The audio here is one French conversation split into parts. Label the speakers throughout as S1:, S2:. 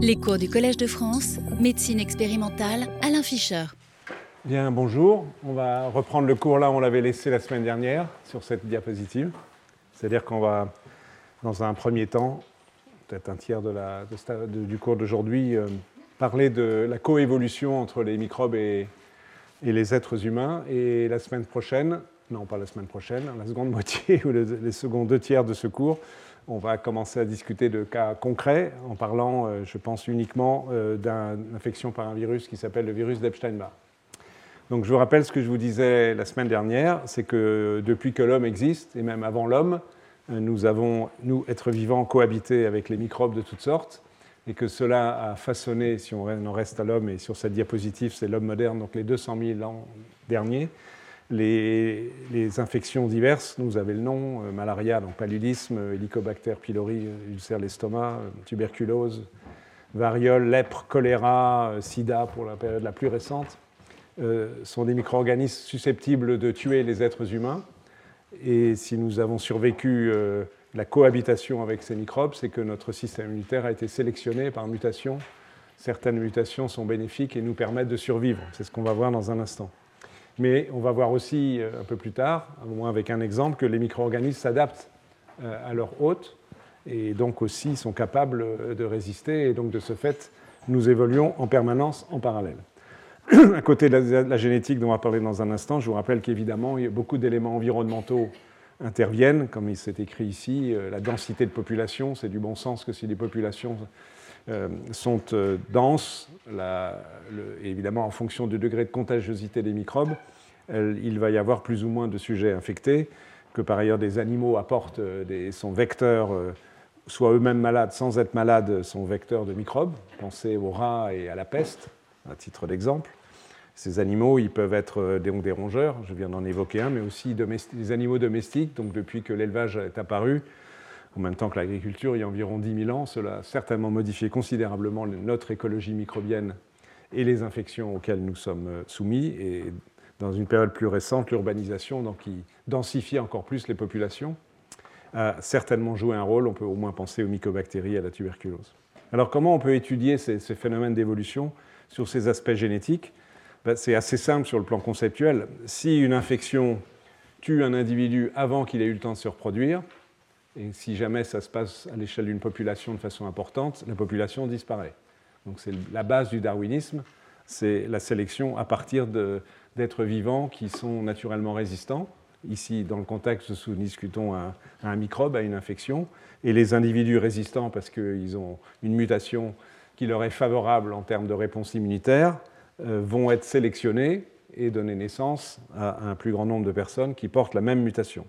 S1: Les cours du Collège de France, médecine expérimentale, Alain Fischer.
S2: Bien, bonjour. On va reprendre le cours là où on l'avait laissé la semaine dernière sur cette diapositive. C'est-à-dire qu'on va, dans un premier temps, peut-être un tiers de la, du cours d'aujourd'hui, euh, parler de la coévolution entre les microbes et, et, les êtres humains. Et la semaine prochaine, non pas la semaine prochaine, la seconde moitié ou les seconds deux tiers de ce cours, on va commencer à discuter de cas concrets en parlant, euh, je pense, uniquement euh, d'une infection par un virus qui s'appelle le virus d'Epstein-Barr. Donc je vous rappelle ce que je vous disais la semaine dernière, c'est que depuis que l'homme existe, et même avant l'homme, euh, nous avons, nous, êtres vivants, cohabité avec les microbes de toutes sortes, et que cela a façonné, si on en reste à l'homme, et sur cette diapositive, c'est l'homme moderne, donc les 200 000 ans derniers, les, infections diverses, nous avez le nom, euh, malaria, donc paludisme, hélicobacter pylori, euh, ulcère l'estomac, euh, tuberculose, variole, lèpre, choléra, sida pour la période la plus récente, sont des micro-organismes susceptibles de tuer les êtres humains. Et si nous avons survécu la cohabitation avec ces microbes, c'est que notre système immunitaire a été sélectionné par mutation. Certaines mutations sont bénéfiques et nous permettent de survivre. C'est ce qu'on va voir dans un instant. Mais on va voir aussi euh, un peu plus tard, au moins avec un exemple, que les micro-organismes s'adaptent euh, à leur hôte et donc aussi sont capables euh, de résister. Et donc de ce fait, nous évoluons en permanence en parallèle. à côté de la, génétique dont on va parler dans un instant, je vous rappelle qu'évidemment, beaucoup d'éléments environnementaux interviennent, comme il s'est écrit ici, la densité de population, c'est du bon sens que si les populations sont denses, évidemment en fonction du degré de contagiosité des microbes, il va y avoir plus ou moins de sujets infectés, que par ailleurs des animaux apportent, euh, des, sont vecteurs, euh, soit eux-mêmes malades, sans être malades, sont vecteurs de microbes. Pensez aux rats et à la peste, à titre d'exemple. Ces animaux, ils peuvent être euh, des, des rongeurs, je viens d'en évoquer un, mais aussi des animaux domestiques. Donc depuis que l'élevage est apparu, en même temps que l'agriculture, il y a environ 10 000 ans, cela a certainement modifié considérablement notre écologie microbienne et les infections auxquelles nous sommes soumis. Et dans une période plus récente, l'urbanisation, qui densifie encore plus les populations, a certainement joué un rôle. On peut au moins penser aux mycobactéries et à la tuberculose. Alors comment on peut étudier ces, phénomènes d'évolution sur ces aspects génétiques? Ben, C'est assez simple sur le plan conceptuel. Si une infection tue un individu avant qu'il ait eu le temps de se reproduire, et si jamais ça se passe à l'échelle d'une population de façon importante, la population disparaît. Donc c'est la base du darwinisme, c'est la sélection à partir d'êtres vivants qui sont naturellement résistants. Ici, dans le contexte nous discutons à, un microbe, à une infection, et les individus résistants parce qu'ils ont une mutation qui leur est favorable en termes de réponse immunitaire, euh, vont être sélectionnés et donner naissance à un plus grand nombre de personnes qui portent la même mutation.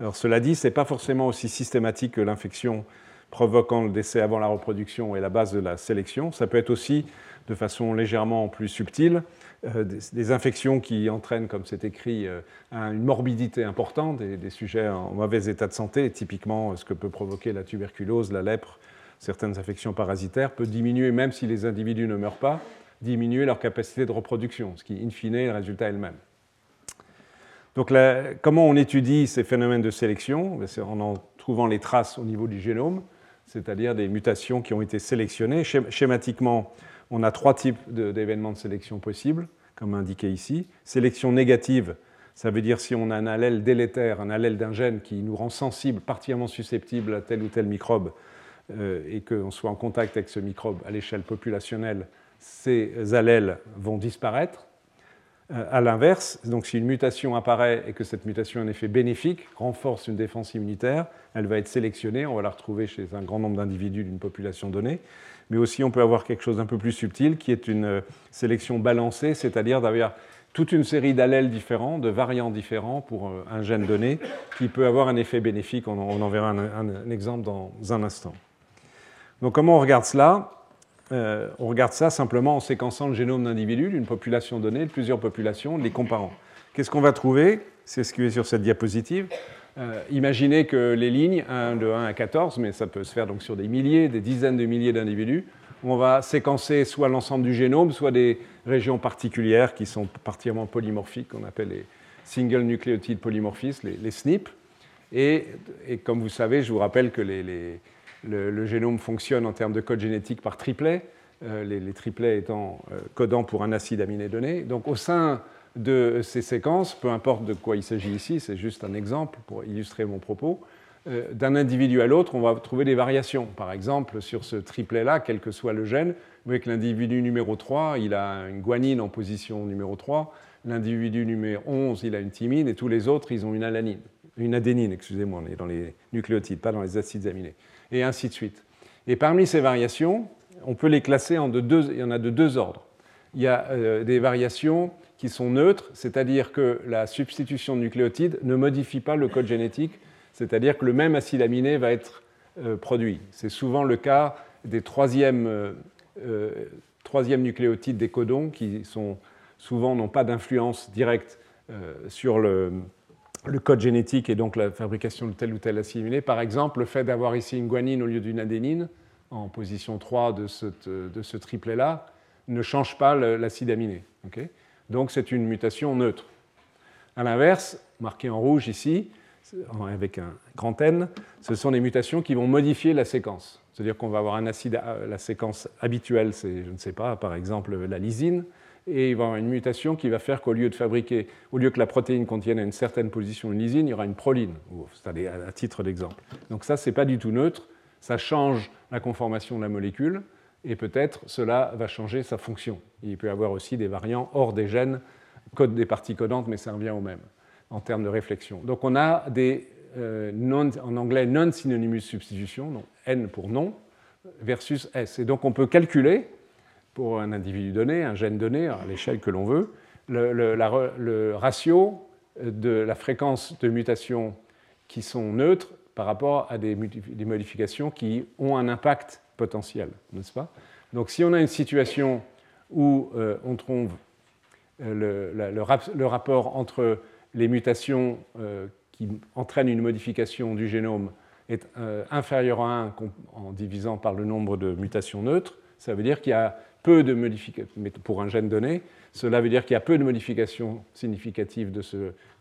S2: Alors cela dit, ce n'est pas forcément aussi systématique que l'infection provoquant le décès avant la reproduction et la base de la sélection. Ça peut être aussi de façon légèrement plus subtile euh, des, infections qui entraînent, comme c'est écrit, euh, une morbidité importante, des, des, sujets en mauvais état de santé, typiquement ce que peut provoquer la tuberculose, la lèpre, certaines infections parasitaires, peut diminuer, même si les individus ne meurent pas, diminuer leur capacité de reproduction, ce qui, in fine, est le résultat elle-même. Donc, comment on étudie ces phénomènes de sélection? Ben, C'est en en trouvant les traces au niveau du génome, c'est-à-dire des mutations qui ont été sélectionnées. Schématiquement, on a trois types d'événements de sélection possibles comme indiqué ici. Sélection négative, ça veut dire si on a un allèle délétère, un allèle d'un gène qui nous rend sensible, particulièrement susceptible à tel ou tel microbe, euh, et qu'on soit en contact avec ce microbe à l'échelle populationnelle, ces allèles vont disparaître. Euh, à l'inverse, donc si une mutation apparaît et que cette mutation a un effet bénéfique, renforce une défense immunitaire, elle va être sélectionnée, on va la retrouver chez un grand nombre d'individus d'une population donnée mais aussi on peut avoir quelque chose d'un peu plus subtil qui est une euh, sélection balancée, c'est-à-dire d'avoir toute une série d'allèles différents, de variants différents pour euh, un gène donné, qui peut avoir un effet bénéfique. On en verra un, exemple dans un instant. Donc comment on regarde cela? Euh, On regarde ça simplement en séquençant le génome d'individus d'une population donnée, de plusieurs populations, les comparant. Qu'est-ce qu'on va trouver? C'est ce qui est sur cette diapositive. Euh, imaginez que les lignes, de 1 à 14, mais ça peut se faire donc sur des milliers, des dizaines de milliers d'individus, on va séquencer soit l'ensemble du génome, soit des régions particulières qui sont particulièrement polymorphiques, qu'on appelle les single nucleotide polymorphismes, les, SNP. Et, comme vous savez, je vous rappelle que les, le, génome fonctionne en termes de code génétique par triplet, les, triplets étant codants pour un acide aminé donné. Donc au sein de ces séquences, peu importe de quoi il s'agit ici, c'est juste un exemple pour illustrer mon propos, d'un individu à l'autre, on va trouver des variations. Par exemple, sur ce triplet-là, quel que soit le gène, vous voyez que l'individu numéro 3, il a une guanine en position numéro 3, l'individu numéro 11, il a une thymine, et tous les autres, ils ont une alanine, une adénine, excusez-moi, on est dans les nucléotides, pas dans les acides aminés, et ainsi de suite. Et parmi ces variations, on peut les classer en deux, il y en a de deux ordres. Il y a euh, des variations qui sont neutres, c'est-à-dire que la substitution de nucléotides ne modifie pas le code génétique, c'est-à-dire que le même acide aminé va être euh, produit. C'est souvent le cas des troisièmes, euh, troisième nucléotides des codons qui sont souvent n'ont pas d'influence directe euh, sur le, code génétique et donc la fabrication de tel ou tel acide aminé. Par exemple, le fait d'avoir ici une guanine au lieu d'une adénine en position 3 de ce, triplet-là ne change pas l'acide aminé. donc c'est une mutation neutre. A l'inverse, marqué en rouge ici, avec un grand N, ce sont des mutations qui vont modifier la séquence. C'est-à-dire qu'on va avoir un acide, la séquence habituelle, c'est, je ne sais pas, par exemple la lysine, et il va y avoir une mutation qui va faire qu'au lieu de fabriquer, au lieu que la protéine contienne une certaine position de lysine, il y aura une proline, c'est à titre d'exemple. Donc ça, ce n'est pas du tout neutre, ça change la conformation de la molécule, et peut-être cela va changer sa fonction. Il peut y avoir aussi des variants hors des gènes, code des parties codantes, mais ça revient au même en termes de réflexion. Donc on a des, euh, en anglais, non-synonymous substitution, donc N pour non, versus S. Et donc on peut calculer pour un individu donné, un gène donné, à l'échelle que l'on veut, le, ratio de la fréquence de mutations qui sont neutres par rapport à des, modifications qui ont un impact potentiel, n'est-ce pas? Donc si on a une situation où euh, on trouve euh, le, rapport entre les mutations euh, qui entraînent une modification du génome est inférieur à 1 en divisant par le nombre de mutations neutres, ça veut dire qu'il y a peu de modifications, pour un gène donné, cela veut dire qu'il y a peu de modifications significatives de,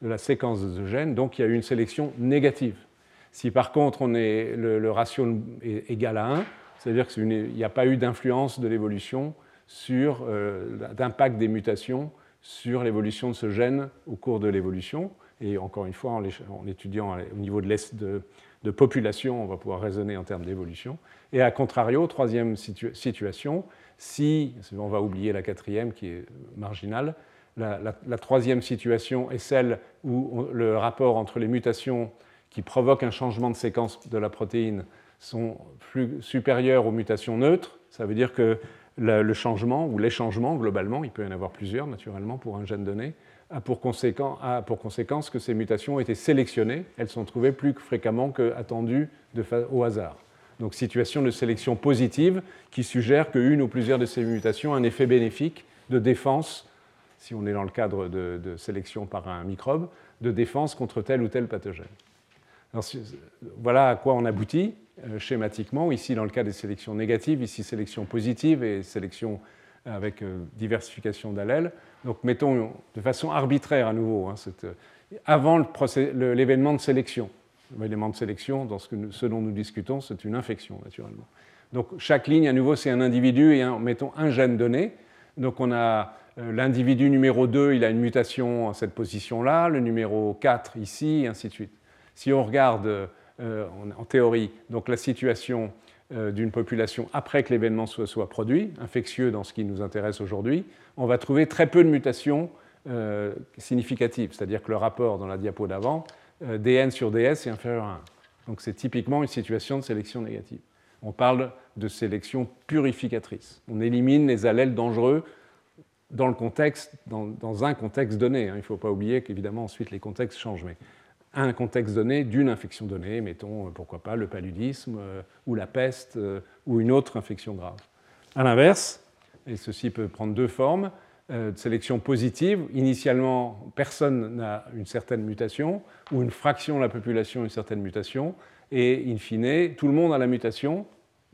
S2: la séquence de ce gène, donc il y a eu une sélection négative. Si par contre on est, le, ratio est égal à 1, c'est-à-dire qu'il n'y a pas eu d'influence de l'évolution sur euh, d'impact des mutations sur l'évolution de ce gène au cours de l'évolution. Et encore une fois, en, étudiant au niveau de, population, on va pouvoir raisonner en termes d'évolution. Et à contrario, troisième situation, si, on va oublier la quatrième qui est marginale, la, troisième situation est celle où le rapport entre les mutations qui provoquent un changement de séquence de la protéine sont plus supérieurs aux mutations neutres. Ça veut dire que le changement ou les changements, globalement, il peut y en avoir plusieurs naturellement pour un gène donné, a pour, a pour conséquence que ces mutations ont été sélectionnées, elles sont trouvées plus fréquemment qu'attendues au hasard. Donc situation de sélection positive qui suggère qu'une ou plusieurs de ces mutations ont un effet bénéfique de défense, si on est dans le cadre de, sélection par un microbe, de défense contre tel ou tel pathogène. voilà à quoi on aboutit euh, schématiquement, ici dans le cas des sélections négatives, ici sélection positive et sélection avec euh, diversification d'allèles. Donc mettons de façon arbitraire à nouveau, hein, euh, avant l'événement de sélection l'élément de sélection, dans ce, dont nous discutons, c'est une infection, naturellement. Donc chaque ligne, à nouveau, c'est un individu et mettons un gène donné. Donc on a euh, l'individu numéro 2, il a une mutation à cette position-là, le numéro 4 ici, et ainsi de suite. Si on regarde euh, en, théorie donc la situation euh, d'une population après que l'événement soit, produit, infectieux dans ce qui nous intéresse aujourd'hui, on va trouver très peu de mutations significatives, c'est-à-dire que le rapport dans la diapo d'avant dn sur ds est inférieur à 1. Donc c'est typiquement une situation de sélection négative. On parle de sélection purificatrice. On élimine les allèles dangereux dans, le contexte, dans, un contexte donné. Hein. Il ne faut pas oublier qu'évidemment ensuite les contextes changent. Mais un contexte donné d'une infection donnée, mettons euh, pourquoi pas le paludisme euh, ou la peste ou une autre infection grave. A l'inverse, et ceci peut prendre deux formes, euh, de sélection positive. Initialement, personne n'a une certaine mutation, ou une fraction de la population a une certaine mutation, et in fine, tout le monde a la mutation,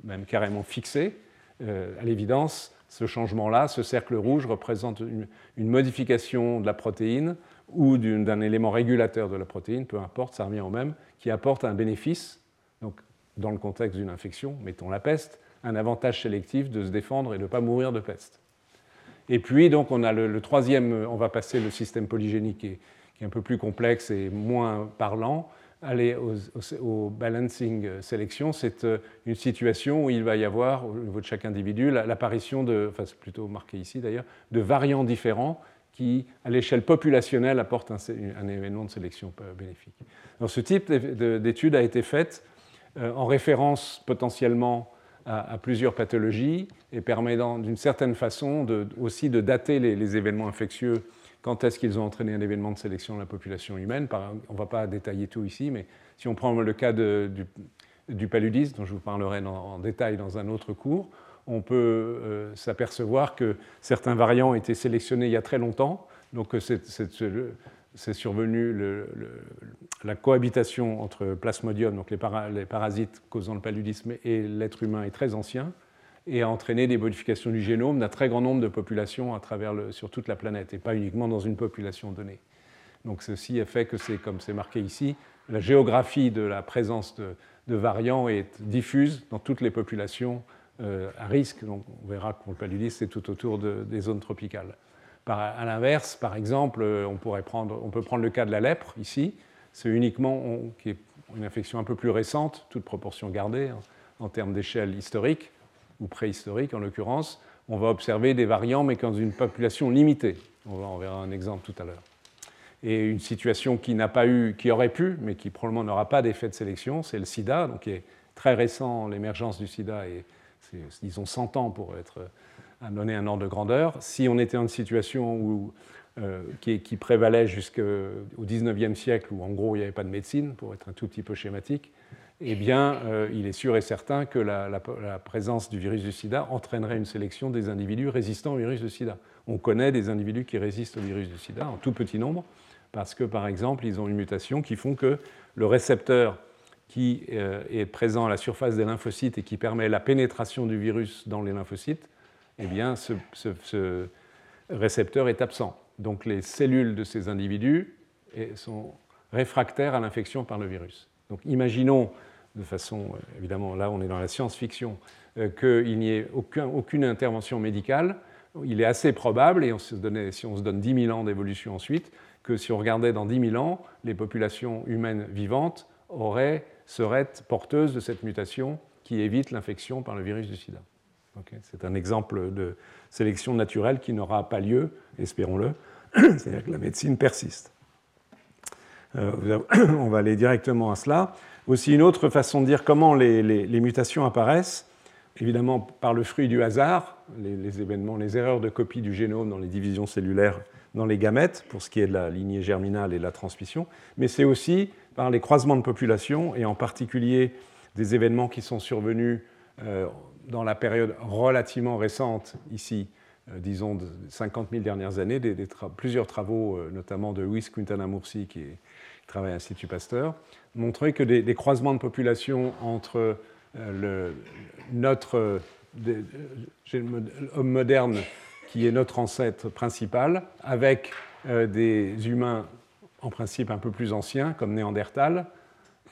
S2: même carrément fixée. Euh, à l'évidence, ce changement-là, ce cercle rouge, représente une, modification de la protéine ou d'un élément régulateur de la protéine, peu importe, ça revient au même, qui apporte un bénéfice. Donc, dans le contexte d'une infection, mettons la peste, un avantage sélectif de se défendre et de ne pas mourir de peste. Et puis, donc, on a le, troisième, on va passer le système polygénique qui est, un peu plus complexe et moins parlant, aller au, balancing sélection, c'est euh, une situation où il va y avoir, au niveau de chaque individu, l'apparition de, enfin c'est plutôt marqué ici d'ailleurs, de variants différents qui, à l'échelle populationnelle, apportent un, événement de sélection bénéfique. Alors, ce type d'étude a été faite euh, en référence potentiellement à, plusieurs pathologies et permettant d'une certaine façon aussi de dater les, événements infectieux, quand est-ce qu'ils ont entraîné un événement de sélection dans la population humaine. on ne va pas détailler tout ici, mais si on prend le cas du, paludisme, dont je vous parlerai en détail dans un autre cours, on peut euh, s'apercevoir que certains variants ont été sélectionnés il y a très longtemps, donc c'est c'est survenu la cohabitation entre plasmodium, donc les, parasites causant le paludisme, et l'être humain est très ancien et a entraîné des modifications du génome d'un très grand nombre de populations à travers sur toute la planète et pas uniquement dans une population donnée. Donc ceci a fait que c'est, comme c'est marqué ici, la géographie de la présence de, variants est diffuse dans toutes les populations euh, à risque. Donc on verra que le paludisme, c'est tout autour des zones tropicales. À l'inverse, par exemple, prendre, on peut prendre le cas de la lèpre ici. C'est uniquement une infection un peu plus récente, toute proportion gardée hein, en termes d'échelle historique ou préhistorique en l'occurrence. On va observer des variants, mais dans une population limitée. On, en verra un exemple tout à l'heure. Et une situation qui n'a pas eu, qui aurait pu, mais qui probablement n'aura pas d'effet de sélection, c'est le SIDA, donc qui est très récent, l'émergence du SIDA, et c'est, disons, 100 ans pour être à donner un ordre de grandeur. Si on était en une situation où, euh, qui, prévalait jusqu'au XIXe siècle, où en gros il n'y avait pas de médecine, pour être un tout petit peu schématique, eh bien, euh, il est sûr et certain que la, présence du virus du sida entraînerait une sélection des individus résistants au virus du sida. On connaît des individus qui résistent au virus du sida en tout petit nombre, parce que, par exemple, ils ont une mutation qui font que le récepteur qui euh, est présent à la surface des lymphocytes et qui permet la pénétration du virus dans les lymphocytes eh bien, ce, récepteur est absent. Donc les cellules de ces individus sont réfractaires à l'infection par le virus. Donc imaginons, de façon, euh, évidemment, là on est dans la science-fiction, euh, qu'il n'y ait aucune intervention médicale. Il est assez probable, et si on se donne 10 000 ans d'évolution ensuite, que si on regardait dans 10 000 ans, les populations humaines vivantes seraient porteuses de cette mutation qui évite l'infection par le virus du sida c'est un exemple de sélection naturelle qui n'aura pas lieu, espérons-le, c'est-à-dire que la médecine persiste. Euh, on va aller directement à cela. Aussi une autre façon de dire comment les, mutations apparaissent, évidemment par le fruit du hasard, les, événements, les erreurs de copie du génome dans les divisions cellulaires dans les gamètes, pour ce qui est de la lignée germinale et de la transmission, mais c'est aussi par les croisements de population, et en particulier des événements qui sont survenus euh, dans la période relativement récente, ici, euh, disons, de 50 000 dernières années, plusieurs travaux, euh, notamment de Luis Quintana Murci, qui, travaille à l'Institut Pasteur, montraient que des, croisements de population entre euh, notre homme moderne, qui est notre ancêtre principal, avec des humains en principe un peu plus anciens, comme Néandertal,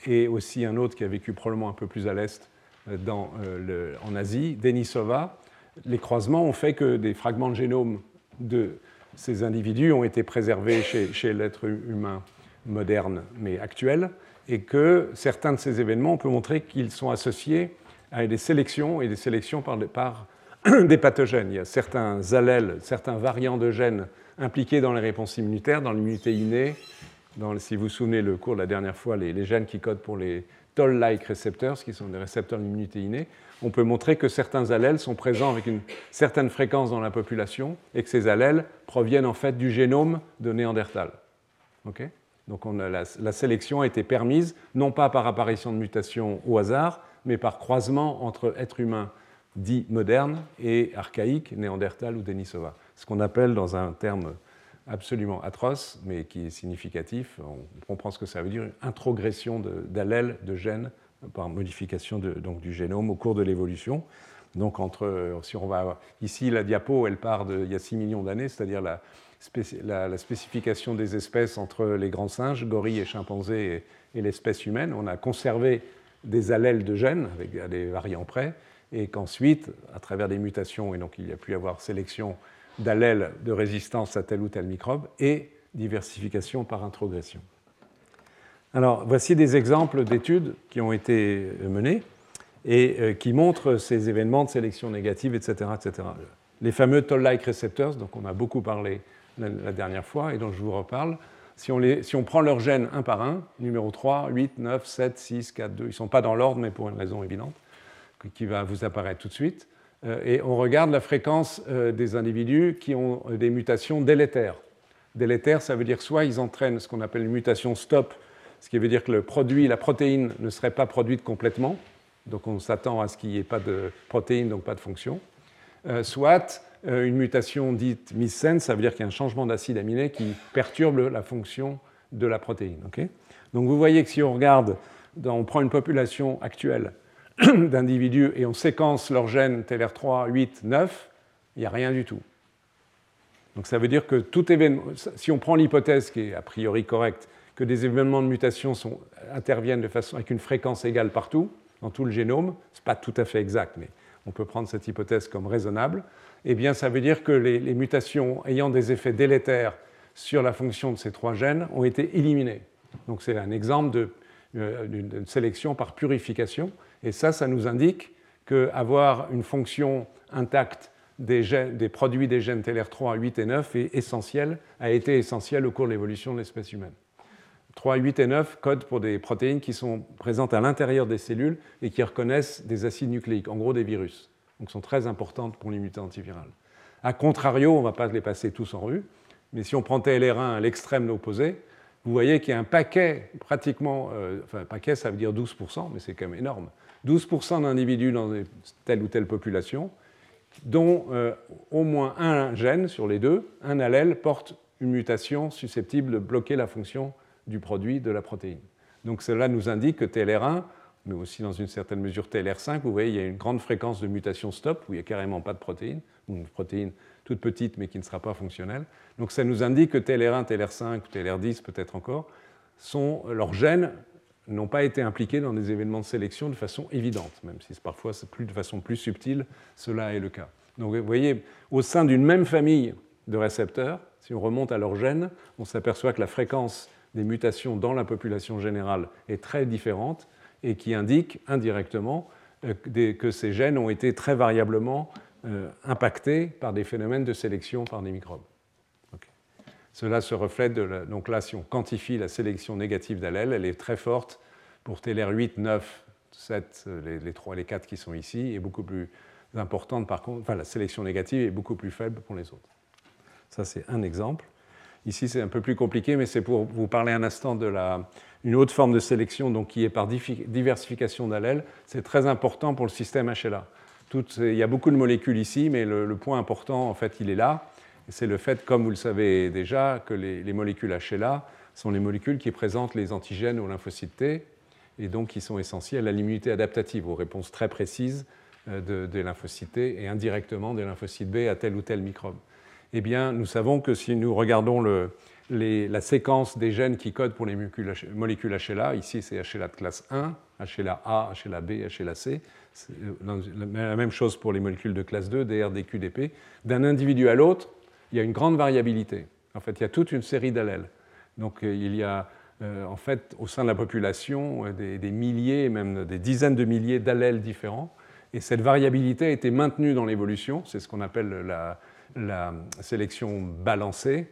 S2: et aussi un autre qui a vécu probablement un peu plus à l'est, euh, en Asie, Denisova, les croisements ont fait que des fragments de génome de ces individus ont été préservés chez, l'être humain moderne mais actuel, et que certains de ces événements, on peut montrer qu'ils sont associés à des sélections et des sélections par, par des pathogènes. Il y a certains allèles, certains variants de gènes impliqués dans les réponses immunitaires, dans l'immunité innée. Dans, si vous vous souvenez le cours de la dernière fois, les gènes qui codent pour les toll-like receptors, qui sont des récepteurs d'immunité innée, on peut montrer que certains allèles sont présents avec une certaine fréquence dans la population et que ces allèles proviennent en fait du génome de Néandertal. Donc la, sélection a été permise non pas par apparition de mutations au hasard, mais par croisement entre êtres humains dits modernes et archaïques, Néandertal ou Denisova. Ce qu'on appelle dans un terme absolument atroce, mais qui est significatif. On comprend ce que ça veut dire, une introgression d'allèles, de, gènes, par modification donc, du génome au cours de l'évolution. Donc, entre, si on va ici, la diapo, elle part d'il y a 6 millions d'années, c'est-à-dire la, spécification des espèces entre les grands singes, gorilles et chimpanzés, et, l'espèce humaine. On a conservé des allèles de gènes, avec des variants près, et qu'ensuite, à travers des mutations, et donc il y a pu y avoir sélection d'allèles de résistance à tel ou tel microbe, et diversification par introgression. Alors, voici des exemples d'études qui ont été menées et euh, qui montrent ces événements de sélection négative, etc. etc. Les fameux toll-like receptors, dont on a beaucoup parlé la dernière fois et dont je vous reparle, si on, si on, prend leurs gènes un par un, numéro 3, 8, 9, 7, 6, 4, 2, ils ne sont pas dans l'ordre, mais pour une raison évidente, qui va vous apparaître tout de suite, euh, et on regarde la fréquence euh, des individus qui ont des mutations délétères. Délétères, ça veut dire soit ils entraînent ce qu'on appelle une mutation stop, ce qui veut dire que le produit, la protéine ne serait pas produite complètement, donc on s'attend à ce qu'il n'y ait pas de protéine, donc pas de fonction. Euh, soit euh, une mutation dite missense, ça veut dire qu'il y a un changement d'acide aminé qui perturbe la fonction de la protéine. donc vous voyez que si on regarde, on prend une population actuelle d'individus et on séquence leurs gènes TLR3, 8, 9, il n'y a rien du tout. Donc ça veut dire que tout événement, si on prend l'hypothèse qui est a priori correcte, que des événements de mutation interviennent de façon, avec une fréquence égale partout, dans tout le génome, ce n'est pas tout à fait exact, mais on peut prendre cette hypothèse comme raisonnable, eh bien ça veut dire que les, mutations ayant des effets délétères sur la fonction de ces trois gènes ont été éliminées. Donc c'est un exemple euh, d'une sélection par purification, et ça, ça nous indique qu'avoir une fonction intacte des, produits des gènes TLR3, 8 et 9 est essentiel, a été essentiel au cours de l'évolution de l'espèce humaine. 3, 8 et 9 codent pour des protéines qui sont présentes à l'intérieur des cellules et qui reconnaissent des acides nucléiques, en gros des virus. Donc sont très importantes pour l'immunité antivirale. A contrario, on ne va pas les passer tous en rue, mais si on prend TLR1 à l'extrême opposé, vous voyez qu'il y a un paquet, pratiquement, euh, enfin paquet ça veut dire 12%, mais c'est quand même énorme, 12% d'individus dans telle ou telle population, dont euh, au moins un gène sur les deux, un allèle, porte une mutation susceptible de bloquer la fonction du produit de la protéine. Donc cela nous indique que TLR1, mais aussi dans une certaine mesure TLR5, vous voyez, il y a une grande fréquence de mutation stop, où il n'y a carrément pas de protéine, une protéine toute petite mais qui ne sera pas fonctionnelle. Donc ça nous indique que TLR1, TLR5 ou TLR10 peut-être encore, sont, leurs gènes n'ont pas été impliqués dans des événements de sélection de façon évidente, même si parfois plus, de façon plus subtile, cela est le cas. Donc vous voyez, au sein d'une même famille de récepteurs, si on remonte à leurs gènes, on s'aperçoit que la fréquence des mutations dans la population générale est très différente et qui indique indirectement euh, que ces gènes ont été très variablement euh, impactés par des phénomènes de sélection par des microbes. Cela se reflète de donc là si on quantifie la sélection négative d'allèles, elle est très forte pour TLR8, 9, 7, les, les 3 les 4 qui sont ici, et beaucoup plus importante par contre, enfin la sélection négative est beaucoup plus faible pour les autres. Ça c'est un exemple. Ici, c'est un peu plus compliqué, mais c'est pour vous parler un instant de la, une autre forme de sélection donc, qui est par diversification d'allèles. C'est très important pour le système HLA. il y a beaucoup de molécules ici, mais le, point important, en fait, il est là. C'est le fait, comme vous le savez déjà, que les, molécules HLA sont les molécules qui présentent les antigènes aux lymphocytes T et donc qui sont essentielles à l'immunité adaptative, aux réponses très précises euh, des lymphocytes T et indirectement des lymphocytes B à tel ou tel microbe. Eh bien, nous savons que si nous regardons la séquence des gènes qui codent pour les molécules HLA, ici c'est HLA de classe 1, HLA A, HLA B, HLA C, euh, la même chose pour les molécules de classe 2, DR, DQ, DP, d'un individu à l'autre, il y a une grande variabilité. En fait, il y a toute une série d'allèles. Donc, euh, il y a euh, en fait au sein de la population des, des, milliers, même des dizaines de milliers d'allèles différents. Et cette variabilité a été maintenue dans l'évolution, c'est ce qu'on appelle la, la sélection balancée,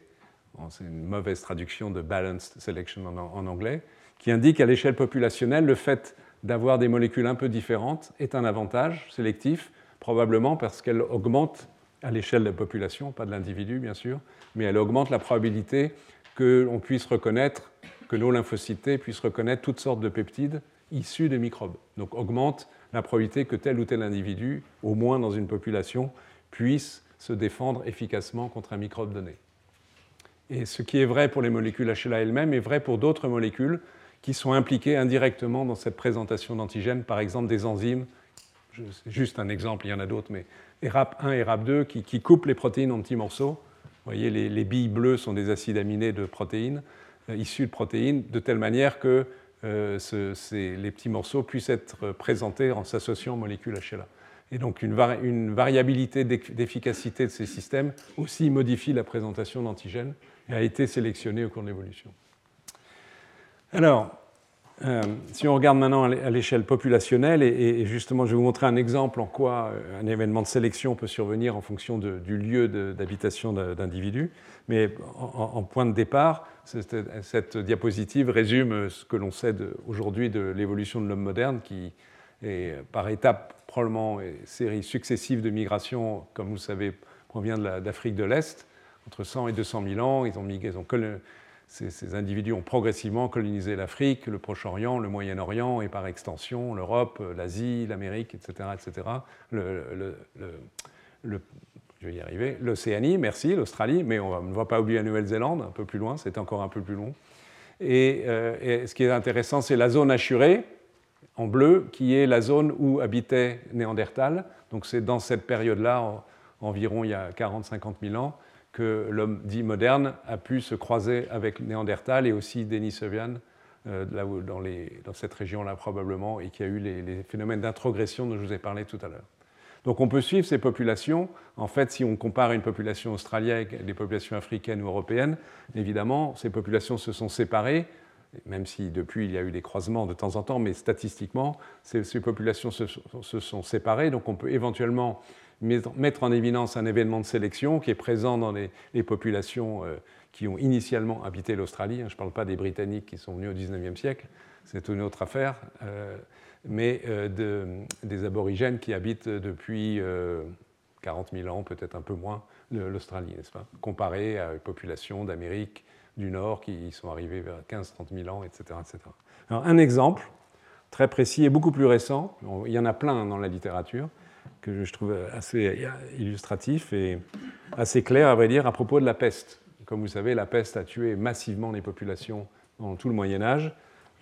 S2: c'est une mauvaise traduction de balanced selection en, anglais, qui indique à l'échelle populationnelle le fait d'avoir des molécules un peu différentes est un avantage sélectif, probablement parce qu'elle augmente à l'échelle de la population, pas de l'individu bien sûr, mais elle augmente la probabilité que l'on puisse reconnaître, que nos lymphocytes puissent reconnaître toutes sortes de peptides issus de microbes. Donc augmente la probabilité que tel ou tel individu, au moins dans une population, puisse se défendre efficacement contre un microbe donné. Et ce qui est vrai pour les molécules HLA elles-mêmes est vrai pour d'autres molécules qui sont impliquées indirectement dans cette présentation d'antigènes, par exemple des enzymes, juste un exemple, il y en a d'autres, mais ERAP1 et ERAP2 qui, coupent les protéines en petits morceaux. Vous voyez, les, billes bleues sont des acides aminés de protéines, euh, issus de protéines, de telle manière que les petits morceaux puissent être présentés en s'associant aux molécules HLA. Et donc une, une variabilité d'efficacité de ces systèmes aussi modifie la présentation d'antigènes et a été sélectionnée au cours de l'évolution. Alors, euh, si on regarde maintenant à l'échelle populationnelle, et, justement je vais vous montrer un exemple en quoi euh, un événement de sélection peut survenir en fonction du lieu d'habitation d'individus, mais en, point de départ, cette, diapositive résume ce que l'on sait aujourd'hui de l'évolution de l'homme moderne, qui est par étapes probablement une série successive de migrations, comme vous le savez, provient d'Afrique de l'Est, entre 100 et 200 000 ans. Ils ont, ils ont ces, individus ont progressivement colonisé l'Afrique, le Proche-Orient, le Moyen-Orient et par extension l'Europe, l'Asie, l'Amérique, etc., etc. Je vais y arriver. L'Océanie, merci, l'Australie, mais on ne va pas oublier la Nouvelle-Zélande, un peu plus loin, c'est encore un peu plus long. Et, euh, ce qui est intéressant, c'est la zone assurée, en bleu, qui est la zone où habitait Néandertal. Donc c'est dans cette période-là, environ il y a 40-50 000 ans, que l'homme dit moderne a pu se croiser avec Néandertal et aussi Denisovian, euh, dans, cette région-là probablement, et qui a eu les, phénomènes d'introgression dont je vous ai parlé tout à l'heure. Donc on peut suivre ces populations. En fait, si on compare une population australienne avec des populations africaines ou européennes, évidemment, ces populations se sont séparées, même si depuis il y a eu des croisements de temps en temps, mais statistiquement, ces, populations se, sont séparées. Donc on peut éventuellement mettre en évidence un événement de sélection qui est présent dans les, populations euh, qui ont initialement habité l'Australie. Hein. Je ne parle pas des Britanniques qui sont venus au XIXe siècle, c'est une autre affaire, euh, mais euh, des aborigènes qui habitent depuis 40 000 ans, peut-être un peu moins, l'Australie, n'est-ce pas? Comparé à une population d'Amérique du Nord qui sont arrivés vers 15-30 000 ans, etc., etc. Alors, un exemple très précis et beaucoup plus récent, il y en a plein dans la littérature, que je trouve assez illustratif et assez clair, à vrai dire, à propos de la peste. Comme vous savez, la peste a tué massivement les populations dans tout le Moyen Âge.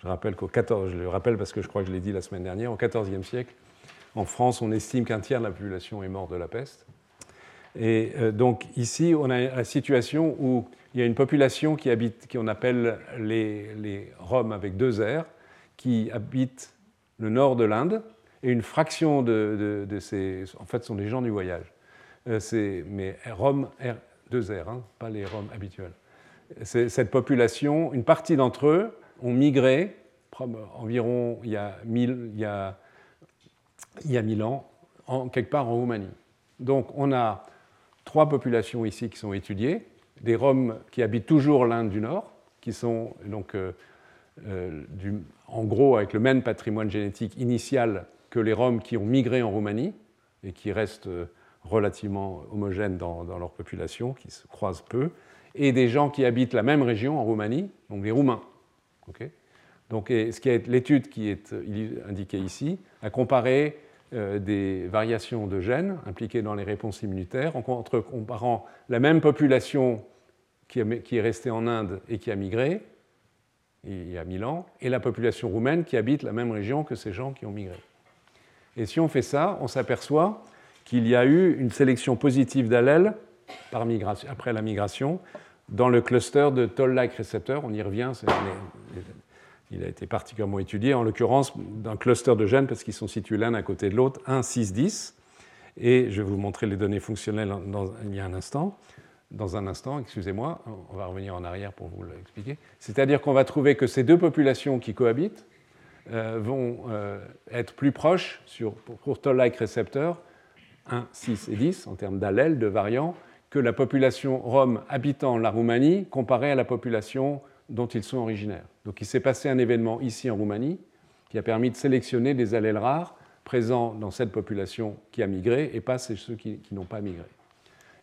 S2: Je, rappelle qu'au 14, je le rappelle parce que je crois que je l'ai dit la semaine dernière, au XIVe siècle, en France, on estime qu'un tiers de la population est morte de la peste. Et euh, donc ici, on a la situation où il y a une population qui habite, qu'on appelle les, les Roms avec deux R, qui habitent le nord de l'Inde, et une fraction de, ces. En fait, sont des gens du voyage. Euh, mais Rome, R, 2R, hein, pas les Roms habituels. Cette population, une partie d'entre eux ont migré environ il y a 1000, il y a, il y a 1000 ans, quelque part en Roumanie. Donc on a trois populations ici qui sont étudiées, des Roms qui habitent toujours l'Inde du Nord, qui sont donc euh, euh, en gros avec le même patrimoine génétique initial que les Roms qui ont migré en Roumanie et qui restent euh, relativement homogènes dans, leur population, qui se croisent peu, et des gens qui habitent la même région en Roumanie, donc les Roumains. donc, est l'étude qui est euh, indiquée ici a comparé euh, des variations de gènes impliquées dans les réponses immunitaires entre comparant la même population qui, qui est restée en Inde et qui a migré il y a 1000 ans, et la population roumaine qui habite la même région que ces gens qui ont migré. Et si on fait ça, on s'aperçoit qu'il y a eu une sélection positive d'allèles après la migration dans le cluster de toll-like récepteurs. On y revient, il a été particulièrement étudié, en l'occurrence d'un cluster de gènes parce qu'ils sont situés l'un à côté de l'autre, 1, 6, 10. Et je vais vous montrer les données fonctionnelles dans, il y a un instant. Dans un instant, excusez-moi, on va revenir en arrière pour vous l'expliquer. C'est-à-dire qu'on va trouver que ces deux populations qui cohabitent, vont euh, être plus proches sur, pour toll-like récepteurs 1, 6 et 10 en termes d'allèles, de variants, que la population rome habitant la Roumanie comparée à la population dont ils sont originaires. Donc il s'est passé un événement ici en Roumanie qui a permis de sélectionner des allèles rares présents dans cette population qui a migré et pas ceux qui, qui n'ont pas migré.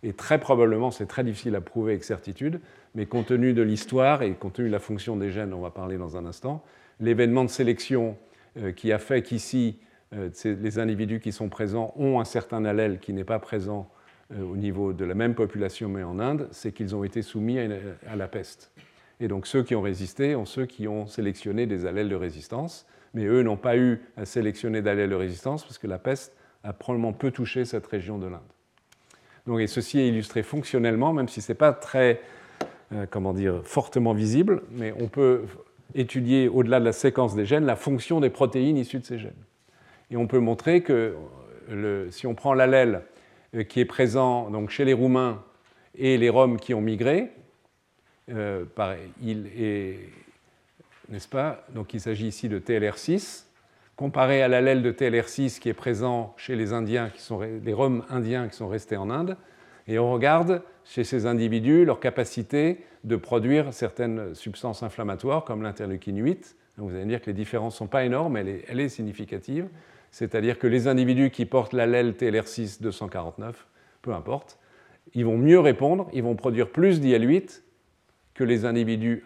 S2: Et très probablement, c'est très difficile à prouver avec certitude, mais compte tenu de l'histoire et compte tenu de la fonction des gènes, on va parler dans un instant, l'événement de sélection euh, qui a fait qu'ici, euh, les individus qui sont présents ont un certain allèle qui n'est pas présent euh, au niveau de la même population mais en Inde, c'est qu'ils ont été soumis à, la peste. Et donc ceux qui ont résisté ont ceux qui ont sélectionné des allèles de résistance, mais eux n'ont pas eu à sélectionner d'allèles de résistance parce que la peste a probablement peu touché cette région de l'Inde. Donc, et ceci est illustré fonctionnellement, même si ce n'est pas très, comment dire, fortement visible, mais on peut étudier, au-delà de la séquence des gènes, la fonction des protéines issues de ces gènes. Et on peut montrer que si on prend l'allèle euh, qui est présent donc, chez les Roumains et les Roms qui ont migré, euh, il est, n'est-ce pas? Donc il s'agit ici de TLR6, comparé à l'allèle de TLR6 qui est présent chez les Indiens, qui sont, les Roms indiens qui sont restés en Inde, et on regarde chez ces individus leur capacité de produire certaines substances inflammatoires comme l'interleukine 8. vous allez me dire que les différences ne sont pas énormes, elle est, elle significative. C'est-à-dire que les individus qui portent l'allèle TLR6 249, peu importe, ils vont mieux répondre, ils vont produire plus d'IL8 que les individus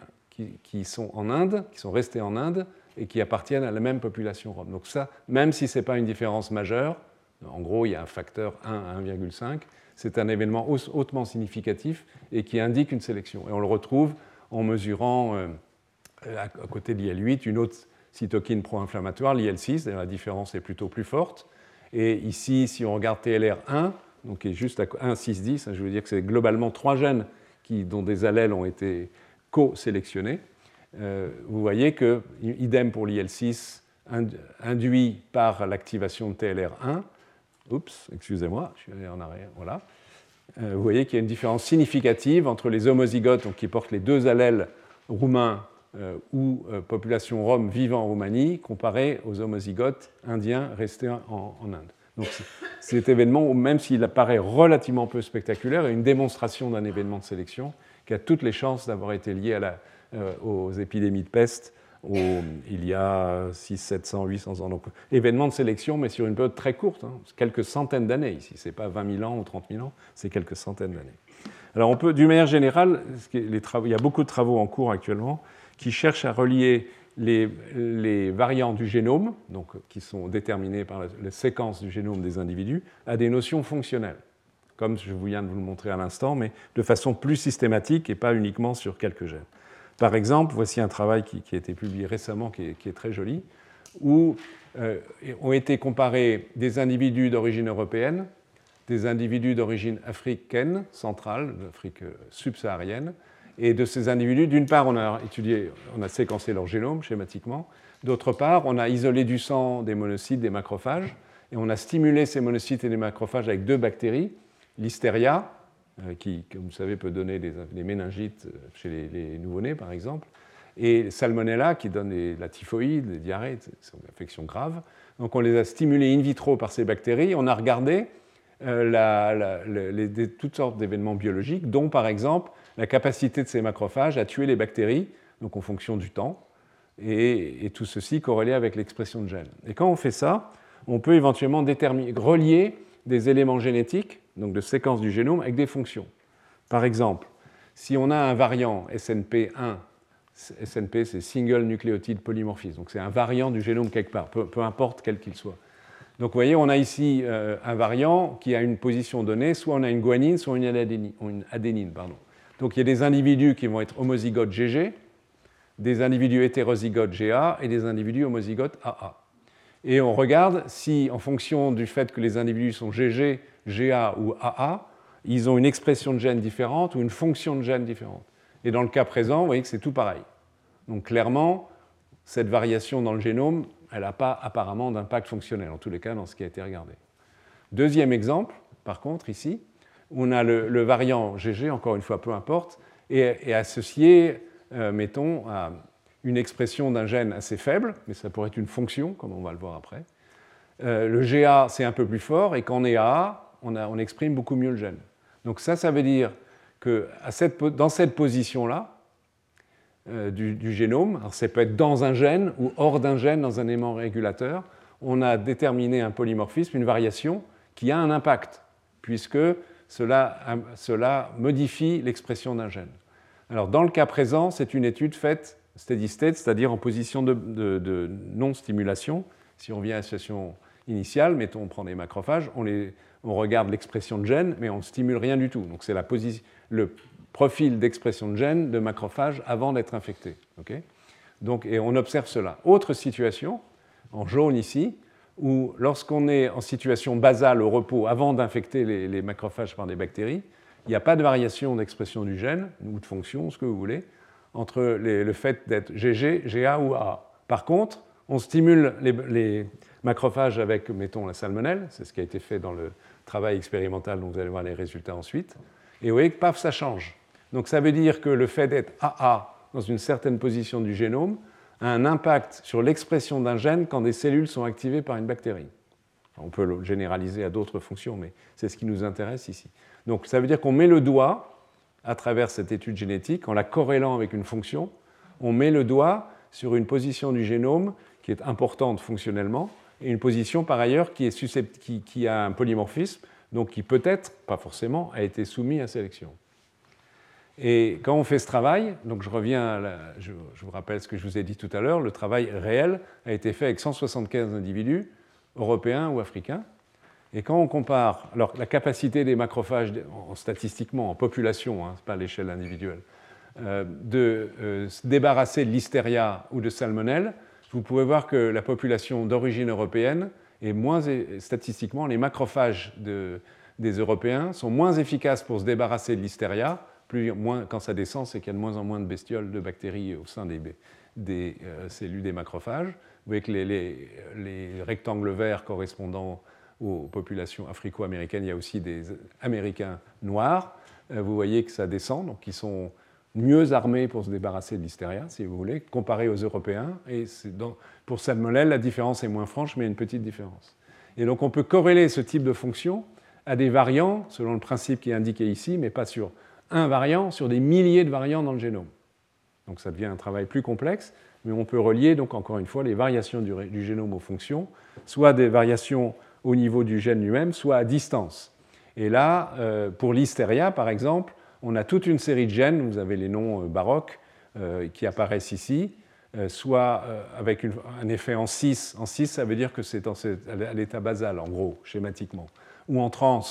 S2: qui, sont en Inde, qui sont restés en Inde et qui appartiennent à la même population rome. Donc ça, même si ce n'est pas une différence majeure, en gros il y a un facteur 1 à 1,5, c'est un événement hautement significatif et qui indique une sélection. Et on le retrouve en mesurant euh, à côté de l'IL8 une autre cytokine pro-inflammatoire, l'IL6, la différence est plutôt plus forte. Et ici, si on regarde TLR1, donc qui est juste à 1, 6, 10, je veux dire que c'est globalement trois gènes qui, dont des allèles ont été co-sélectionnés. Euh, vous voyez que, idem pour l'IL6, induit par l'activation de TLR1, oups, excusez-moi, je suis allé en arrière, voilà. Euh, vous voyez qu'il y a une différence significative entre les homozygotes, donc qui portent les deux allèles roumains euh, ou population rome vivant en Roumanie, comparé aux homozygotes indiens restés en, Inde. Donc cet événement, même s'il apparaît relativement peu spectaculaire, est une démonstration d'un événement de sélection qui a toutes les chances d'avoir été lié euh, aux épidémies de peste il y a 6, 700, 800 ans. Donc événement de sélection, mais sur une période très courte, hein, quelques centaines d'années ici. Ce n'est pas 20 000 ans ou 30 000 ans, c'est quelques centaines d'années. Alors on peut, d'une manière générale, les il y a beaucoup de travaux en cours actuellement qui cherchent à relier les, variants du génome, donc, qui sont déterminés par les séquences du génome des individus, à des notions fonctionnelles, comme je viens de vous le montrer à l'instant, mais de façon plus systématique et pas uniquement sur quelques gènes. Par exemple, voici un travail qui, a été publié récemment, qui est, très joli, où euh, ont été comparés des individus d'origine européenne, des individus d'origine africaine, centrale, d'Afrique subsaharienne, et de ces individus, d'une part, on a on a séquencé leur génome schématiquement. D'autre part, on a isolé du sang des monocytes, des macrophages, et on a stimulé ces monocytes et des macrophages avec deux bactéries, l'hystéria, qui, comme vous savez, peut donner des, méningites chez les, nouveau-nés, par exemple, et salmonella, qui donne la typhoïde, les diarrhées, c'est une infection grave. Donc on les a stimulés in vitro par ces bactéries. On a regardé euh, toutes sortes d'événements biologiques, dont par exemple la capacité de ces macrophages à tuer les bactéries, donc en fonction du temps, et, tout ceci corrélé avec l'expression de gènes. Et quand on fait ça, on peut éventuellement relier des éléments génétiques, donc de séquences du génome, avec des fonctions. Par exemple, si on a un variant SNP1, SNP c'est Single Nucleotide Polymorphisme, donc c'est un variant du génome quelque part, peu, importe quel qu'il soit. Donc vous voyez, on a ici euh, un variant qui a une position donnée, soit on a une guanine, soit une adénine. Une adénine. Donc il y a des individus qui vont être homozygotes GG, des individus hétérozygotes GA et des individus homozygotes AA. Et on regarde si, en fonction du fait que les individus sont GG, GA ou AA, ils ont une expression de gène différente ou une fonction de gène différente. Et dans le cas présent, vous voyez que c'est tout pareil. Donc clairement, cette variation dans le génome, elle n'a pas apparemment d'impact fonctionnel, en tous les cas dans ce qui a été regardé. Deuxième exemple, par contre, ici, on a le, variant GG, encore une fois, peu importe, et, associé, euh, mettons, à une expression d'un gène assez faible, mais ça pourrait être une fonction, comme on va le voir après. Euh, le GA, c'est un peu plus fort, et quand on est AA, on, exprime beaucoup mieux le gène. Donc ça, ça veut dire que dans cette position-là, euh, du, génome, alors ça peut être dans un gène ou hors d'un gène, dans un aimant régulateur, on a déterminé un polymorphisme, une variation qui a un impact, puisque cela, modifie l'expression d'un gène. Alors, dans le cas présent, c'est une étude faite steady state, c'est-à-dire en position de, non-stimulation. Si on vient à la situation initiale, mettons, on prend des macrophages, on, regarde l'expression de gène, mais on ne stimule rien du tout. Donc, c'est le profil d'expression de gène de macrophages avant d'être infecté. Donc, et on observe cela. Autre situation, en jaune ici, où lorsqu'on est en situation basale au repos avant d'infecter les, macrophages par des bactéries, il n'y a pas de variation d'expression du gène ou de fonction, ce que vous voulez. Entre le fait d'être GG, GA ou A. Par contre, on stimule les, macrophages avec, mettons, la salmonelle, c'est ce qui a été fait dans le travail expérimental dont vous allez voir les résultats ensuite, et vous voyez que paf, ça change. Donc ça veut dire que le fait d'être AA dans une certaine position du génome a un impact sur l'expression d'un gène quand des cellules sont activées par une bactérie. On peut le généraliser à d'autres fonctions, mais c'est ce qui nous intéresse ici. Donc ça veut dire qu'on met le doigt, à travers cette étude génétique, en la corrélant avec une fonction, on met le doigt sur une position du génome qui est importante fonctionnellement, et une position par ailleurs qui, a un polymorphisme, donc qui peut-être, pas forcément, a été soumis à sélection. Et quand on fait ce travail, donc je reviens, je, vous rappelle ce que je vous ai dit tout à l'heure, le travail réel a été fait avec 175 individus, européens ou africains. Et quand on compare alors, la capacité des macrophages, en, statistiquement, en population, hein, ce n'est pas à l'échelle individuelle, euh, de euh, se débarrasser de l'hystéria ou de salmonelle, vous pouvez voir que la population d'origine européenne est moins, statistiquement, les macrophages des Européens sont moins efficaces pour se débarrasser de moins, quand ça descend, c'est qu'il y a de moins en moins de bestioles, de bactéries au sein des, euh, cellules des macrophages. Vous voyez que les, rectangles verts correspondant aux populations africo-américaines, il y a aussi des Américains noirs. Euh, vous voyez que ça descend, donc ils sont mieux armés pour se débarrasser de l'hystéria, si vous voulez, comparé aux Européens. Et pour salmonelle, la différence est moins franche, mais il y a une petite différence. Et donc on peut corréler ce type de fonction à des variants, selon le principe qui est indiqué ici, mais pas sur un variant, sur des milliers de variants dans le génome. Donc ça devient un travail plus complexe, mais on peut relier, donc encore une fois, les variations du, génome aux fonctions, soit des variations au niveau du gène lui-même, soit à distance. Et là, euh, pour l'hystéria, par exemple, on a toute une série de gènes, vous avez les noms euh, baroques euh, qui apparaissent ici, soit avec un effet en 6. En 6, ça veut dire que c'est à l'état basal, en gros, schématiquement. Ou en trans,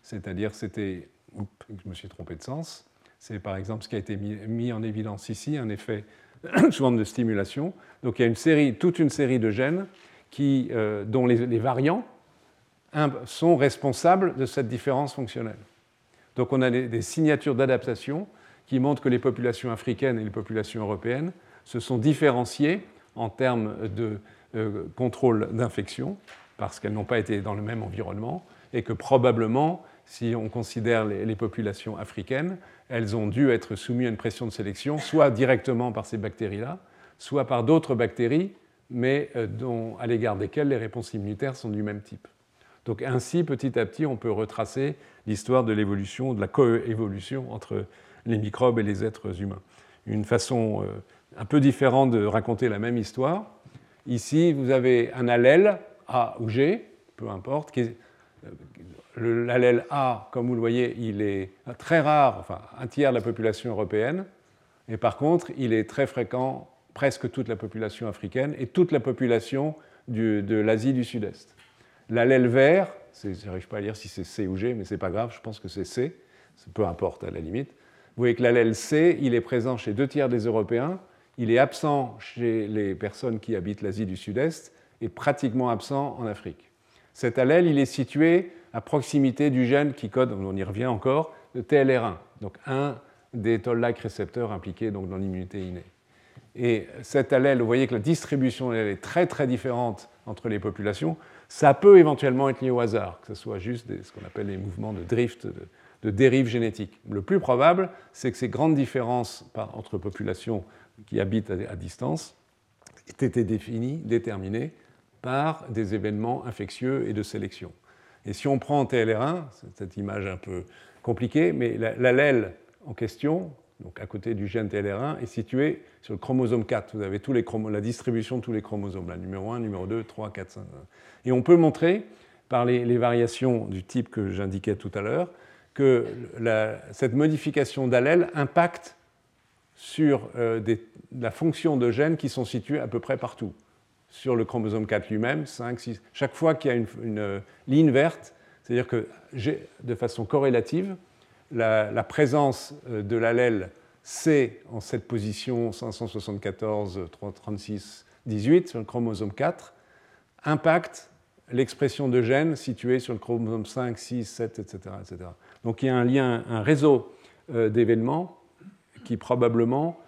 S2: c'est-à-dire c'était. je me suis trompé de sens. C'est par exemple ce qui a été mis, en évidence ici, un effet souvent de stimulation. Donc il y a une série, toute une série de gènes qui, dont les variants sont responsables de cette différence fonctionnelle. Donc on a des, signatures d'adaptation qui montrent que les populations africaines et les populations européennes se sont différenciées en termes de euh, contrôle d'infection, parce qu'elles n'ont pas été dans le même environnement, et que probablement, si on considère les, populations africaines, elles ont dû être soumises à une pression de sélection, soit directement par ces bactéries-là, soit par d'autres bactéries, mais euh, dont, à l'égard desquelles les réponses immunitaires sont du même type. Donc ainsi, petit à petit, on peut retracer l'histoire de l'évolution, de la coévolution entre les microbes et les êtres humains. Une façon euh, un peu différente de raconter la même histoire. Ici, vous avez un allèle A ou G, peu importe, euh, l'allèle A, comme vous le voyez, il est très rare, enfin un tiers de la population européenne, et par contre, il est très fréquent presque toute la population africaine et toute la population de l'Asie du Sud-Est. L'allèle vert, je n'arrive pas à lire si c'est C ou G, mais ce n'est pas grave, je pense que c'est C, peu importe à la limite. Vous voyez que l'allèle C, il est présent chez deux tiers des Européens, il est absent chez les personnes qui habitent l'Asie du Sud-Est et pratiquement absent en Afrique. Cet allèle, il est situé à proximité du gène qui code, on y revient encore, le TLR1, donc un des toll-like récepteurs impliqués donc, dans l'immunité innée. Et cet allèle, vous voyez que la distribution est très très différente entre les populations. Ça peut éventuellement être lié au hasard, que ce soit juste ce qu'on appelle les mouvements de drift, de, dérive génétique. Le plus probable, c'est que ces grandes différences entre populations qui habitent à, distance aient été définies, déterminées par des événements infectieux et de sélection. Et si on prend TLR1, c'est cette image un peu compliquée, mais l'allèle en question, donc à côté du gène TLR1, est situé sur le chromosome 4. Vous avez tous les la distribution de tous les chromosomes, là, numéro 1, numéro 2, 3, 4, 5. Et on peut montrer, par les, variations du type que j'indiquais tout à l'heure, que cette modification d'allèle impacte sur euh, la fonction de gènes qui sont situés à peu près partout. Sur le chromosome 4 lui-même, 5, 6. Chaque fois qu'il y a une, euh, ligne verte, c'est-à-dire que de façon corrélative, la, présence euh, de l'allèle C en cette position 574, 36, 18 sur le chromosome 4 impacte l'expression de gènes situés sur le chromosome 5, 6, 7, etc., Donc il y a un lien, un réseau euh, d'événements qui probablement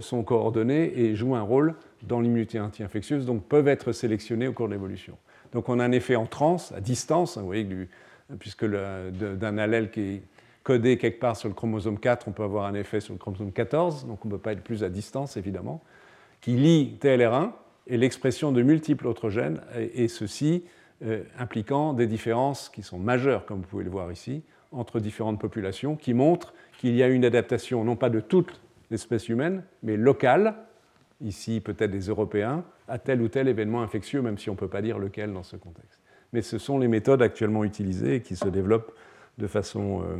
S2: sont coordonnés et jouent un rôle dans l'immunité anti-infectieuse, donc peuvent être sélectionnés au cours de l'évolution. Donc on a un effet en transe, à distance, hein, puisque d'un allèle qui codé quelque part sur le chromosome 4, on peut avoir un effet sur le chromosome 14, donc on ne peut pas être plus à distance, évidemment, qui lie TLR1 et l'expression de multiples autres gènes, et, ceci euh, impliquant des différences qui sont majeures, comme vous pouvez le voir ici, entre différentes populations, qui montrent qu'il y a une adaptation, non pas de toute l'espèce humaine, mais locale, ici peut-être des Européens, à tel ou tel événement infectieux, même si on ne peut pas dire lequel dans ce contexte. Mais ce sont les méthodes actuellement utilisées et qui se développent de façon euh,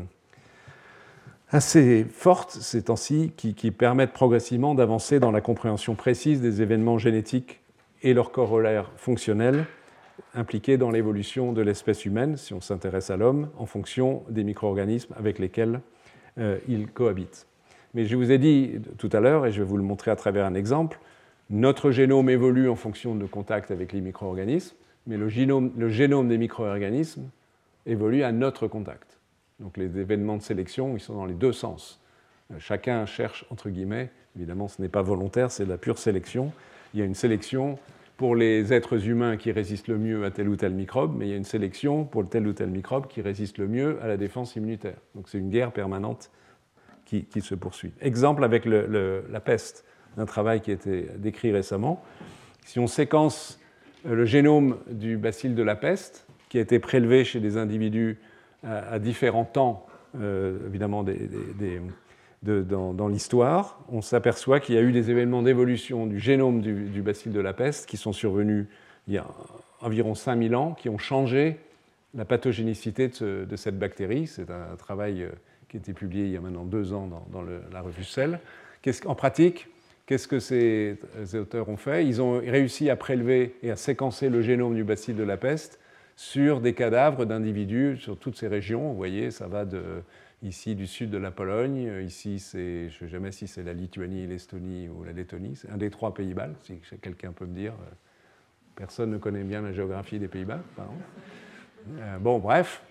S2: assez forte ces temps-ci, qui, permettent progressivement d'avancer dans la compréhension précise des événements génétiques et leurs corollaires fonctionnels impliqués dans l'évolution de l'espèce humaine, si on s'intéresse à l'homme, en fonction des micro-organismes avec lesquels euh, ils cohabitent. Mais je vous ai dit tout à l'heure, et je vais vous le montrer à travers un exemple, notre génome évolue en fonction de contact avec les micro-organismes, mais le génome, le génome des micro-organismes évolue à notre contact. Donc les événements de sélection, ils sont dans les deux sens. Euh, chacun cherche, entre guillemets, évidemment ce n'est pas volontaire, c'est de la pure sélection. Il y a une sélection pour les êtres humains qui résistent le mieux à tel ou tel microbe, mais il y a une sélection pour tel ou tel microbe qui résiste le mieux à la défense immunitaire. Donc c'est une guerre permanente qui, se poursuit. Exemple avec la peste, un travail qui a été décrit récemment. Si on séquence euh, le génome du bacille de la peste, qui a été prélevé chez des individus à, différents temps, euh, évidemment, dans, l'histoire, on s'aperçoit qu'il y a eu des événements d'évolution du génome du, du, bacille de la peste qui sont survenus il y a environ 5000 ans, qui ont changé la pathogénicité de, cette bactérie. C'est un, travail euh, qui a été publié il y a maintenant deux ans dans, la revue Cell. en pratique, qu'est-ce que ces, auteurs ont fait? Ils ont réussi à prélever et à séquencer le génome du bacille de la peste sur des cadavres d'individus sur toutes ces régions. Vous voyez, ça va de ici du sud de la Pologne, euh, ici c'est, je ne sais jamais si c'est la Lituanie, l'Estonie ou la Lettonie, c'est un des trois Pays-Bas, si quelqu'un peut me dire. Euh, personne ne connaît bien la géographie des Pays-Bas, euh, bon, bref.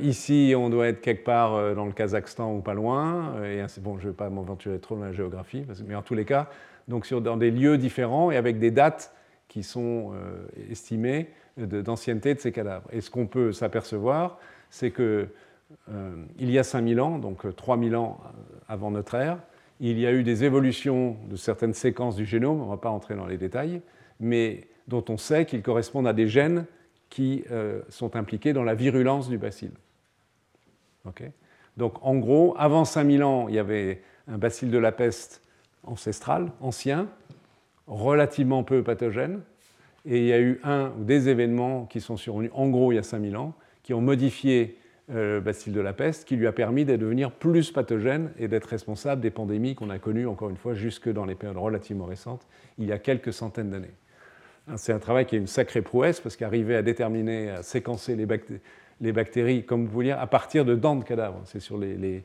S2: ici, on doit être quelque part dans le Kazakhstan ou pas loin. Et bon, je ne vais pas m'aventurer trop dans la géographie, mais en tous les cas, donc sur, dans des lieux différents et avec des dates qui sont estimées d'ancienneté de, ces cadavres. Et ce qu'on peut s'apercevoir, c'est que euh, il y a 5000 ans, donc 3000 euh, ans avant notre ère, il y a eu des évolutions de certaines séquences du génome, on ne va pas entrer dans les détails, mais dont on sait qu'ils correspondent à des gènes qui euh, sont impliqués dans la virulence du bacille. donc en gros, avant 5000 ans, il y avait un bacille de la peste ancestral, ancien, relativement peu pathogène, et il y a eu un ou des événements qui sont survenus en gros il y a 5000 ans, qui ont modifié euh, bacille de la peste, qui lui a permis de devenir plus pathogène et d'être responsable des pandémies qu'on a connues, encore une fois, jusque dans les périodes relativement récentes, il y a quelques centaines d'années. Hein, c'est un travail qui est une sacrée prouesse, parce qu'arriver à déterminer, à séquencer les, les, bactéries, comme vous voulez, à partir de dents de cadavres, c'est sur les,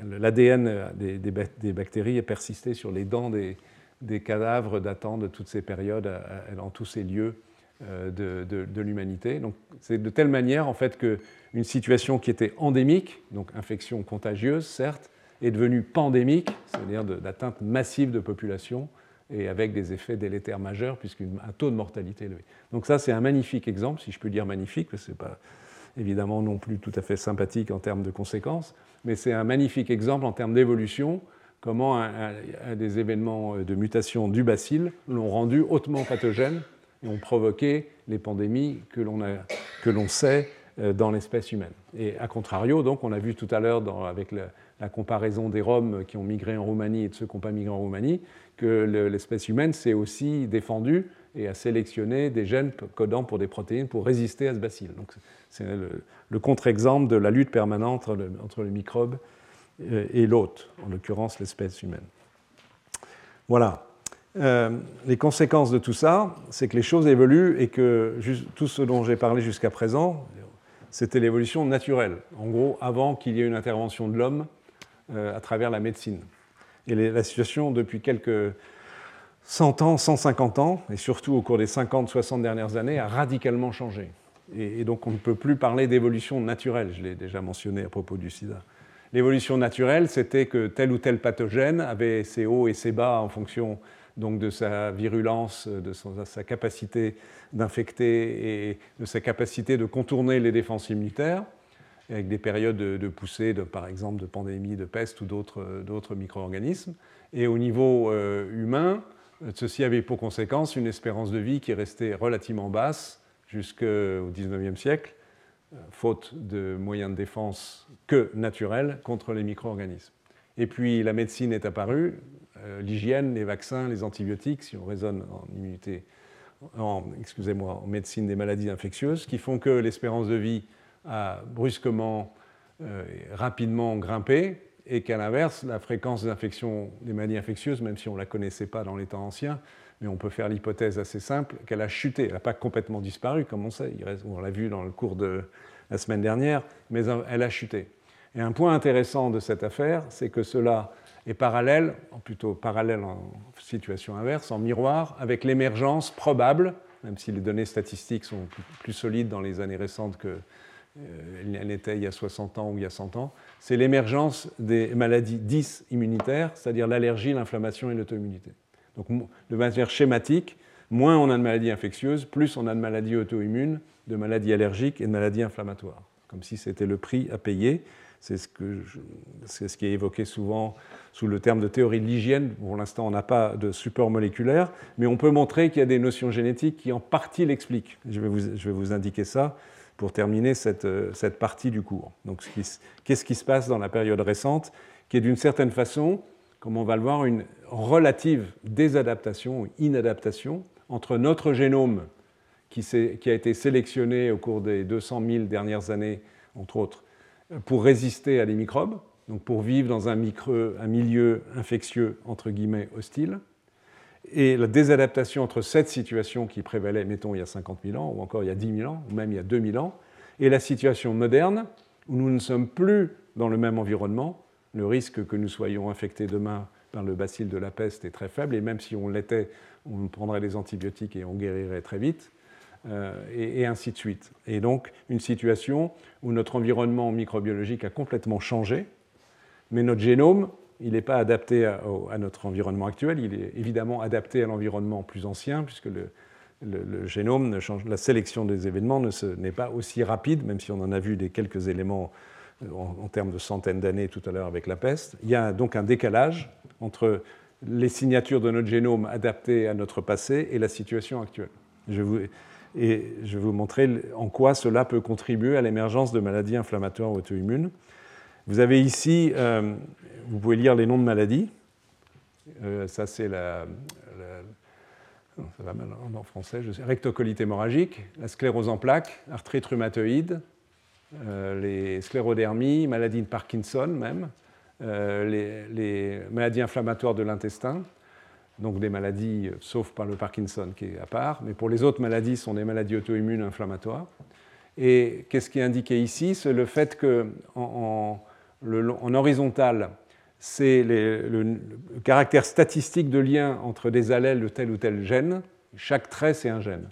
S2: l'ADN des, des, bactéries est persisté sur les dents des, cadavres datant de toutes ces périodes, dans tous ces lieux euh, de, l'humanité. Donc c'est de telle manière en fait qu'une situation qui était endémique, donc infection contagieuse certes, est devenue pandémique, c'est-à-dire d'atteinte massive de population et avec des effets délétères majeurs puisqu'un taux de mortalité élevé. Donc ça c'est un magnifique exemple, si je peux dire magnifique, parce que ce n'est pas évidemment non plus tout à fait sympathique en termes de conséquences, mais c'est un magnifique exemple en termes d'évolution comment des événements de mutation du bacille l'ont rendu hautement pathogène et ont provoqué les pandémies que l'on sait euh, dans l'espèce humaine. Et à contrario, donc, on a vu tout à l'heure avec la, comparaison des Roms qui ont migré en Roumanie et de ceux qui n'ont pas migré en Roumanie, que l'espèce humaine s'est aussi défendue et a sélectionné des gènes codant pour des protéines pour résister à ce bacille. Donc c'est le, contre-exemple de la lutte permanente entre le, entre le microbe euh, et l'hôte, en l'occurrence l'espèce humaine. Voilà. Euh, les conséquences de tout ça, c'est que les choses évoluent et que tout ce dont j'ai parlé jusqu'à présent, c'était l'évolution naturelle. En gros, avant qu'il y ait une intervention de l'homme euh, à travers la médecine. Et la situation, depuis quelques 100 ans, 150 ans, et surtout au cours des 50, 60 dernières années, a radicalement changé. Et, donc on ne peut plus parler d'évolution naturelle, je l'ai déjà mentionné à propos du sida. L'évolution naturelle, c'était que tel ou tel pathogène avait ses hauts et ses bas en fonction donc de sa virulence, de sa capacité d'infecter et de sa capacité de contourner les défenses immunitaires, avec des périodes de, poussée, de, par exemple de pandémie, de peste ou d'autres micro-organismes. Et au niveau euh, humain, ceci avait pour conséquence une espérance de vie qui restait relativement basse jusqu'au XIXe siècle, faute de moyens de défense que naturels contre les micro-organismes. Et puis la médecine est apparue, euh, l'hygiène, les vaccins, les antibiotiques, si on raisonne en immunité, excusez-moi, en médecine des maladies infectieuses, qui font que l'espérance de vie a brusquement, euh, rapidement grimpé, et qu'à l'inverse, la fréquence des infections, des maladies infectieuses, même si on ne la connaissait pas dans les temps anciens, mais on peut faire l'hypothèse assez simple qu'elle a chuté. Elle n'a pas complètement disparu, comme on sait, on l'a vu dans le cours de la semaine dernière, mais elle a chuté. Et un point intéressant de cette affaire, c'est que cela est parallèle, plutôt parallèle en situation inverse, en miroir, avec l'émergence probable, même si les données statistiques sont plus solides dans les années récentes qu'elles euh, n'étaient il y a 60 ans ou il y a 100 ans, c'est l'émergence des maladies 10 immunitaires, c'est-à-dire l'allergie, l'inflammation et l'auto-immunité. Donc de manière schématique, moins on a de maladies infectieuses, plus on a de maladies auto-immunes, de maladies allergiques et de maladies inflammatoires, comme si c'était le prix à payer. C'est ce, qui est évoqué souvent sous le terme de théorie de l'hygiène. Pour l'instant, on n'a pas de support moléculaire, mais on peut montrer qu'il y a des notions génétiques qui en partie l'expliquent. Je, vais vous, indiquer ça pour terminer cette, cette partie du cours. Donc, qu'est-ce qui se passe dans la période récente, qui est d'une certaine façon, comme on va le voir, une relative désadaptation ou inadaptation entre notre génome qui, a été sélectionné au cours des 200 000 dernières années, entre autres, pour résister à des microbes, donc pour vivre dans un milieu infectieux, entre guillemets, hostile, et la désadaptation entre cette situation qui prévalait, mettons, il y a 50 000 ans, ou encore il y a 10 000 ans, ou même il y a 2 000 ans, et la situation moderne, où nous ne sommes plus dans le même environnement, le risque que nous soyons infectés demain par le bacille de la peste est très faible, et même si on l'était, on prendrait des antibiotiques et on guérirait très vite, euh, et, ainsi de suite. Et donc une situation où notre environnement microbiologique a complètement changé, mais notre génome, il n'est pas adapté à, notre environnement actuel, il est évidemment adapté à l'environnement plus ancien, puisque le, le, génome ne change, la sélection des événements n'est pas aussi rapide, même si on en a vu des quelques éléments en, termes de centaines d'années tout à l'heure avec la peste. Il y a donc un décalage entre les signatures de notre génome adaptées à notre passé et la situation actuelle. Et je vais vous montrer en quoi cela peut contribuer à l'émergence de maladies inflammatoires auto-immunes. Vous avez ici, euh, vous pouvez lire les noms de maladies. Euh, ça, c'est la, ça va mal en français, rectocolite hémorragique, la sclérose en plaques, arthrite rhumatoïde, euh, les sclérodermies, maladie de Parkinson même, euh, les, maladies inflammatoires de l'intestin, donc des maladies, euh, sauf par le Parkinson qui est à part, mais pour les autres maladies, ce sont des maladies auto-immunes inflammatoires. Et qu'est-ce qui est indiqué ici? C'est le fait qu'en en, horizontal, c'est le, caractère statistique de lien entre des allèles de tel ou tel gène. Chaque trait, c'est un gène.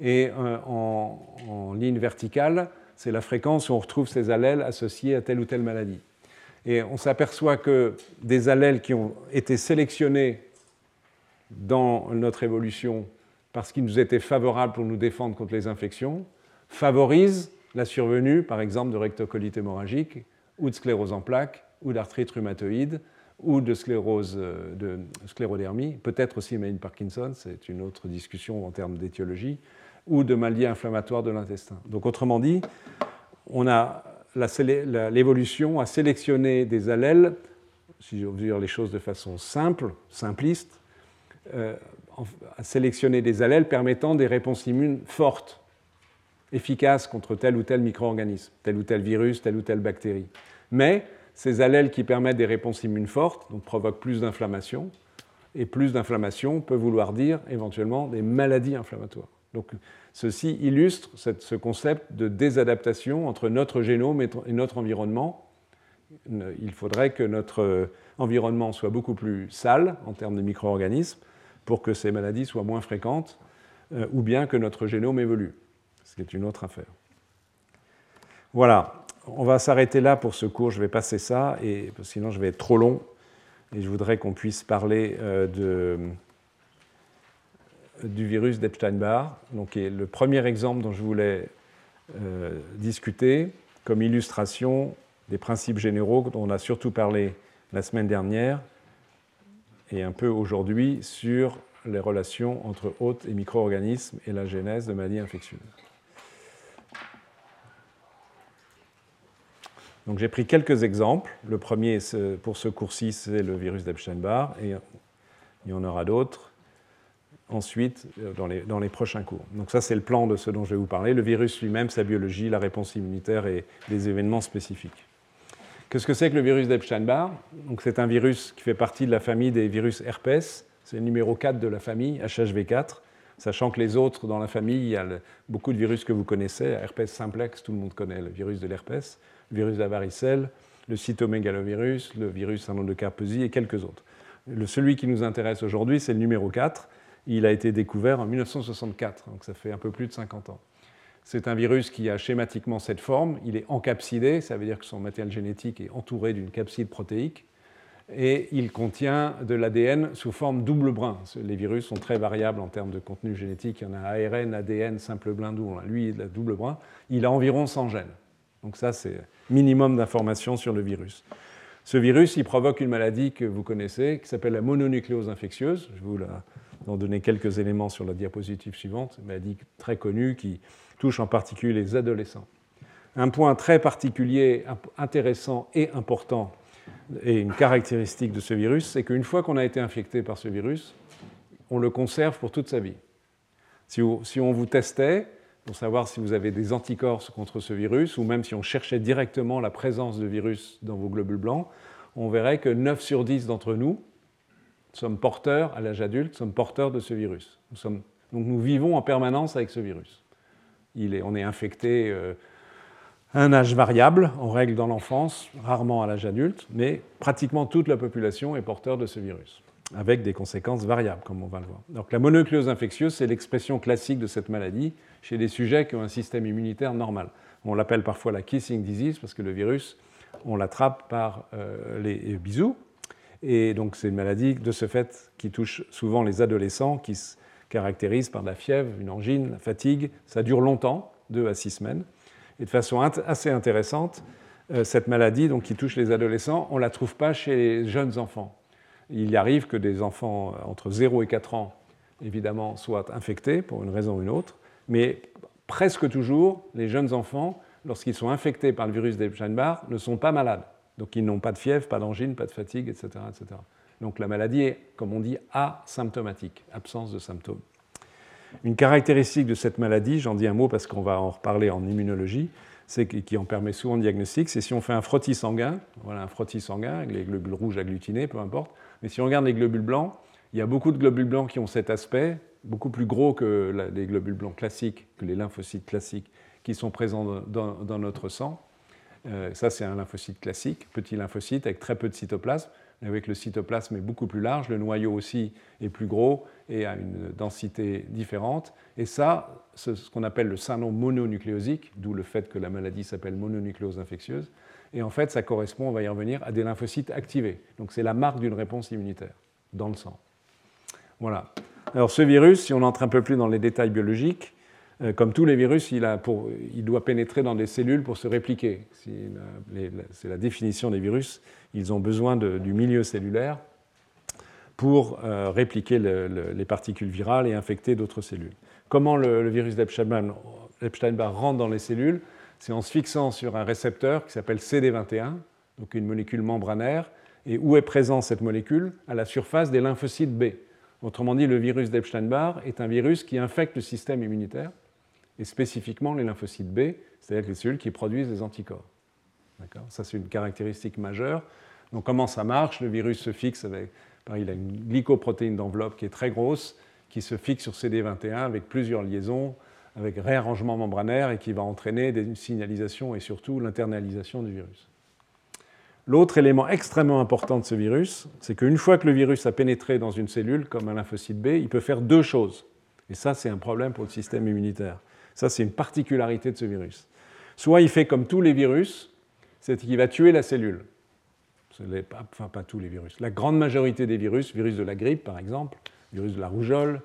S2: Et en, ligne verticale, c'est la fréquence où on retrouve ces allèles associés à telle ou telle maladie. Et on s'aperçoit que des allèles qui ont été sélectionnés dans notre évolution parce qu'ils nous étaient favorables pour nous défendre contre les infections favorisent la survenue, par exemple, de rectocolite hémorragique ou de sclérose en plaques ou d'arthrite rhumatoïde ou de sclérose euh, de sclérodermie, peut-être aussi maladie Parkinson, c'est une autre discussion en termes d'étiologie, ou de maladies inflammatoires de l'intestin. Donc autrement dit, on a l'évolution a sélectionné des allèles, si je veux dire les choses de façon simple, simpliste, euh, a sélectionné des allèles permettant des réponses immunes fortes, efficaces contre tel ou tel micro-organisme, tel ou tel virus, telle ou telle bactérie. Mais ces allèles qui permettent des réponses immunes fortes donc provoquent plus d'inflammation, et plus d'inflammation peut vouloir dire éventuellement des maladies inflammatoires. Donc ceci illustre ce concept de désadaptation entre notre génome et notre environnement. Il faudrait que notre environnement soit beaucoup plus sale en termes de micro-organismes pour que ces maladies soient moins fréquentes, euh, ou bien que notre génome évolue, ce qui est une autre affaire. Voilà. on va s'arrêter là pour ce cours. Je vais passer ça, et sinon je vais être trop long. Et je voudrais qu'on puisse parler euh, de, du virus d'Epstein-Barr, donc est le premier exemple dont je voulais euh, discuter comme illustration des principes généraux dont on a surtout parlé la semaine dernière et un peu aujourd'hui sur les relations entre hôtes et micro-organismes et la genèse de maladies infectieuses. Donc j'ai pris quelques exemples. Le premier pour ce cours-ci, c'est le virus d'Epstein-Barr, et il y en aura d'autres ensuite euh, dans les, prochains cours. Donc ça, c'est le plan de ce dont je vais vous parler. Le virus lui-même, sa biologie, la réponse immunitaire et des événements spécifiques. Qu'est-ce que c'est que le virus d'Epstein-Barr? C'est un virus qui fait partie de la famille des virus herpès. C'est le numéro 4 de la famille, HHV4, sachant que les autres dans la famille, il y a beaucoup de virus que vous connaissez. Herpès simplex, tout le monde connaît le virus de l'herpès, le virus de varicelle, le cytomégalovirus, le virus syndrome de Kaposi et quelques autres. Celui qui nous intéresse aujourd'hui, c'est le numéro 4. Il a été découvert en 1964, donc ça fait un peu plus de 50 ans. C'est un virus qui a schématiquement cette forme. Il est encapsidé, ça veut dire que son matériel génétique est entouré d'une capside protéique. Et il contient de l'ADN sous forme double brin. Les virus sont très variables en termes de contenu génétique. Il y en a ARN, ADN, simple brin double. Lui, il a double brin. Il a environ 100 gènes. Donc ça, c'est minimum d'informations sur le virus. Ce virus, il provoque une maladie que vous connaissez, qui s'appelle la mononucléose infectieuse. Je vous en donner quelques éléments sur la diapositive suivante. Maladie très connue qui touche en particulier les adolescents. Un point très particulier, intéressant et important, et une caractéristique de ce virus, c'est qu'une fois qu'on a été infecté par ce virus, on le conserve pour toute sa vie. Si, on vous testait pour savoir si vous avez des anticorps contre ce virus, ou même si on cherchait directement la présence de virus dans vos globules blancs, on verrait que 9 sur 10 d'entre nous sommes porteurs, à l'âge adulte, sommes porteurs de ce virus. donc nous vivons en permanence avec ce virus on est infecté euh, à un âge variable, en règle dans l'enfance, rarement à l'âge adulte, mais pratiquement toute la population est porteur de ce virus, avec des conséquences variables, comme on va le voir. Donc la mononucléose infectieuse, c'est l'expression classique de cette maladie chez des sujets qui ont un système immunitaire normal. On l'appelle parfois la kissing disease parce que le virus, on l'attrape par euh, les bisous. Et donc c'est une maladie de ce fait qui touche souvent les adolescents qui caractérise par la fièvre, une angine, la fatigue. Ça dure longtemps, deux à six semaines. Et de façon assez intéressante, euh, cette maladie donc, qui touche les adolescents, on ne la trouve pas chez les jeunes enfants. Il arrive que des enfants euh, entre 0 et 4 ans, évidemment, soient infectés pour une raison ou une autre, mais presque toujours, les jeunes enfants, lorsqu'ils sont infectés par le virus d'Epstein-Barr, ne sont pas malades. Donc ils n'ont pas de fièvre, pas d'angine, pas de fatigue, etc., etc. Donc la maladie est, comme on dit, asymptomatique, absence de symptômes. Une caractéristique de cette maladie, j'en dis un mot parce qu'on va en reparler en immunologie, c'est qui en permet souvent le diagnostic, c'est si on fait un frottis sanguin, voilà un frottis sanguin les globules rouges agglutinés, peu importe, mais si on regarde les globules blancs, il y a beaucoup de globules blancs qui ont cet aspect, beaucoup plus gros que les globules blancs classiques, que les lymphocytes classiques qui sont présents dans, notre sang. Euh, ça, c'est un lymphocyte classique, petit lymphocyte avec très peu de cytoplasme avec le cytoplasme est beaucoup plus large, le noyau aussi est plus gros et a une densité différente. Et ça, c'est ce qu'on appelle le syndrome mononucléosique, d'où le fait que la maladie s'appelle mononucléose infectieuse. Et en fait, ça correspond, on va y revenir, à des lymphocytes activés. Donc c'est la marque d'une réponse immunitaire dans le sang. Voilà. Alors ce virus, si on entre un peu plus dans les détails biologiques, comme tous les virus, il, doit pénétrer dans des cellules pour se répliquer. C'est la définition des virus. Ils ont besoin du milieu cellulaire pour euh, répliquer les particules virales et infecter d'autres cellules. Comment le, virus d'Epstein-Barr rentre dans les cellules? C'est en se fixant sur un récepteur qui s'appelle CD21, donc une molécule membranaire. Et où est présente cette molécule? À la surface des lymphocytes B. Autrement dit, le virus d'Epstein-Barr est un virus qui infecte le système immunitaire et spécifiquement les lymphocytes B, c'est-à-dire les cellules qui produisent des anticorps. Ça, c'est une caractéristique majeure. Donc, comment ça marche? Le virus se fixe avec, il a une glycoprotéine d'enveloppe qui est très grosse, qui se fixe sur CD21 avec plusieurs liaisons, avec réarrangement membranaire et qui va entraîner des signalisations et surtout l'internalisation du virus. L'autre élément extrêmement important de ce virus, c'est qu'une fois que le virus a pénétré dans une cellule, comme un lymphocyte B, il peut faire deux choses. Et ça, c'est un problème pour le système immunitaire. Ça, c'est une particularité de ce virus. Soit il fait comme tous les virus, c'est qu'il va tuer la cellule. Enfin, pas tous les virus. La grande majorité des virus, virus de la grippe par exemple, virus de la rougeole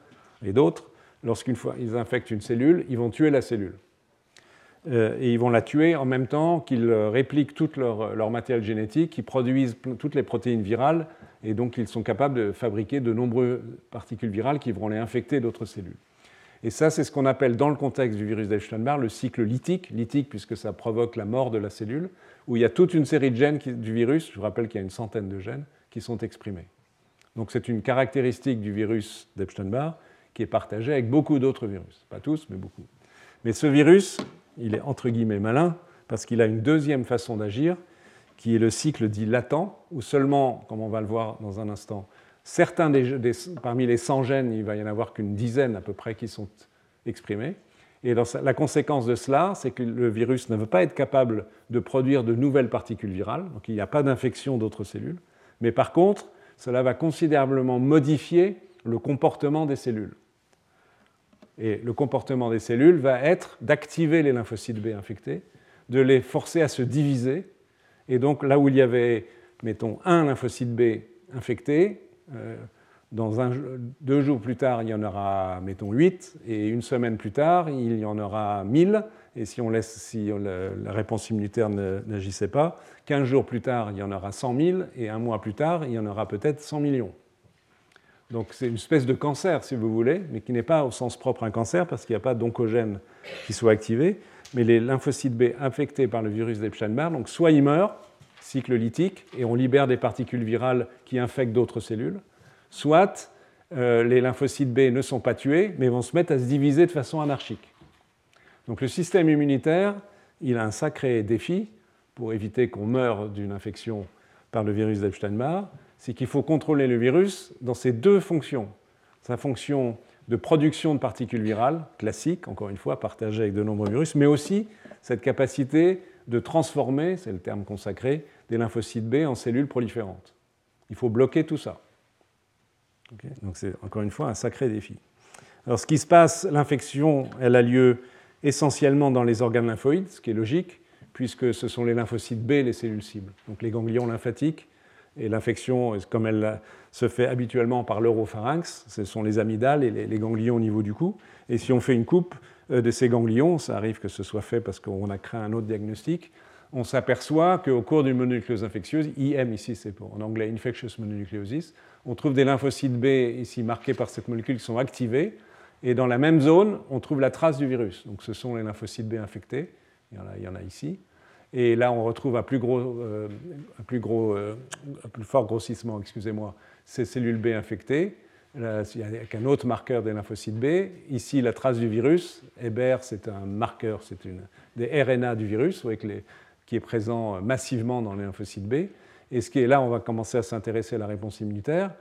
S2: et d'autres, lorsqu'une fois ils infectent une cellule, ils vont tuer la cellule. Euh, et ils vont la tuer en même temps qu'ils répliquent tout leur, leur, matériel génétique, qu'ils produisent toutes les protéines virales, et donc ils sont capables de fabriquer de nombreuses particules virales qui vont les infecter d'autres cellules. Et ça, c'est ce qu'on appelle dans le contexte du virus d'Epstein-Barr le cycle lytique, lytique puisque ça provoque la mort de la cellule, où il y a toute une série de gènes du virus, je vous rappelle qu'il y a une centaine de gènes, qui sont exprimés. Donc c'est une caractéristique du virus d'Epstein-Barr qui est partagée avec beaucoup d'autres virus. Pas tous, mais beaucoup. Mais ce virus, il est entre guillemets malin parce qu'il a une deuxième façon d'agir qui est le cycle dit latent, où seulement, comme on va le voir dans un instant, certains parmi les 100 gènes, il va y en avoir qu'une dizaine à peu près qui sont exprimés. Et la conséquence de cela, c'est que le virus ne veut pas être capable de produire de nouvelles particules virales, donc il n'y a pas d'infection d'autres cellules, mais par contre, cela va considérablement modifier le comportement des cellules. Et le comportement des cellules va être d'activer les lymphocytes B infectés, de les forcer à se diviser. Et donc là où il y avait, mettons, un lymphocyte B infecté, dans un, deux jours plus tard, il y en aura, mettons, 8, et une semaine plus tard, il y en aura 1000, et si, on laisse, si la réponse immunitaire n'agissait pas, 15 jours plus tard, il y en aura 100 000, et un mois plus tard, il y en aura peut-être 100 millions. Donc c'est une espèce de cancer, si vous voulez, mais qui n'est pas au sens propre un cancer, parce qu'il n'y a pas d'oncogène qui soit activé, mais les lymphocytes B infectés par le virus d'Epstein-Barr, donc soit ils meurent, cycle lytique, et on libère des particules virales qui infectent d'autres cellules, soit euh, les lymphocytes B ne sont pas tués, mais vont se mettre à se diviser de façon anarchique. Donc le système immunitaire, il a un sacré défi pour éviter qu'on meure d'une infection par le virus d'Epstein-Barr, c'est qu'il faut contrôler le virus dans ses deux fonctions. Sa fonction de production de particules virales, classique, encore une fois, partagée avec de nombreux virus, mais aussi cette capacité de transformer, c'est le terme consacré, des lymphocytes B en cellules proliférantes. Il faut bloquer tout ça. Donc c'est encore une fois un sacré défi. Alors ce qui se passe, l'infection, elle a lieu essentiellement dans les organes lymphoïdes, ce qui est logique, puisque ce sont les lymphocytes B les cellules cibles. Donc les ganglions lymphatiques, et l'infection, comme elle se fait habituellement par l'europharynx, ce sont les amygdales et les ganglions au niveau du cou. Et si on fait une coupe de ces ganglions, ça arrive que ce soit fait parce qu'on a créé un autre diagnostic, on s'aperçoit qu'au cours d'une mononucléose infectieuse, IM ici c'est en anglais infectious mononucleosis, on trouve des lymphocytes B ici marqués par cette molécule qui sont activés, et dans la même zone, on trouve la trace du virus. Donc ce sont les lymphocytes B infectés, il y en a, ici. Et là, on retrouve un plus, gros, euh, plus, gros, euh, un plus fort grossissement, excusez-moi, ces cellules B infectées. Qu'un autre marqueur des lymphocytes B. Ici, la trace du virus. Hébert, c'est un marqueur, c'est des RNA du virus, les, qui est présent massivement dans les lymphocytes B. Et ce qui est là, on va commencer à s'intéresser à la réponse immunitaire.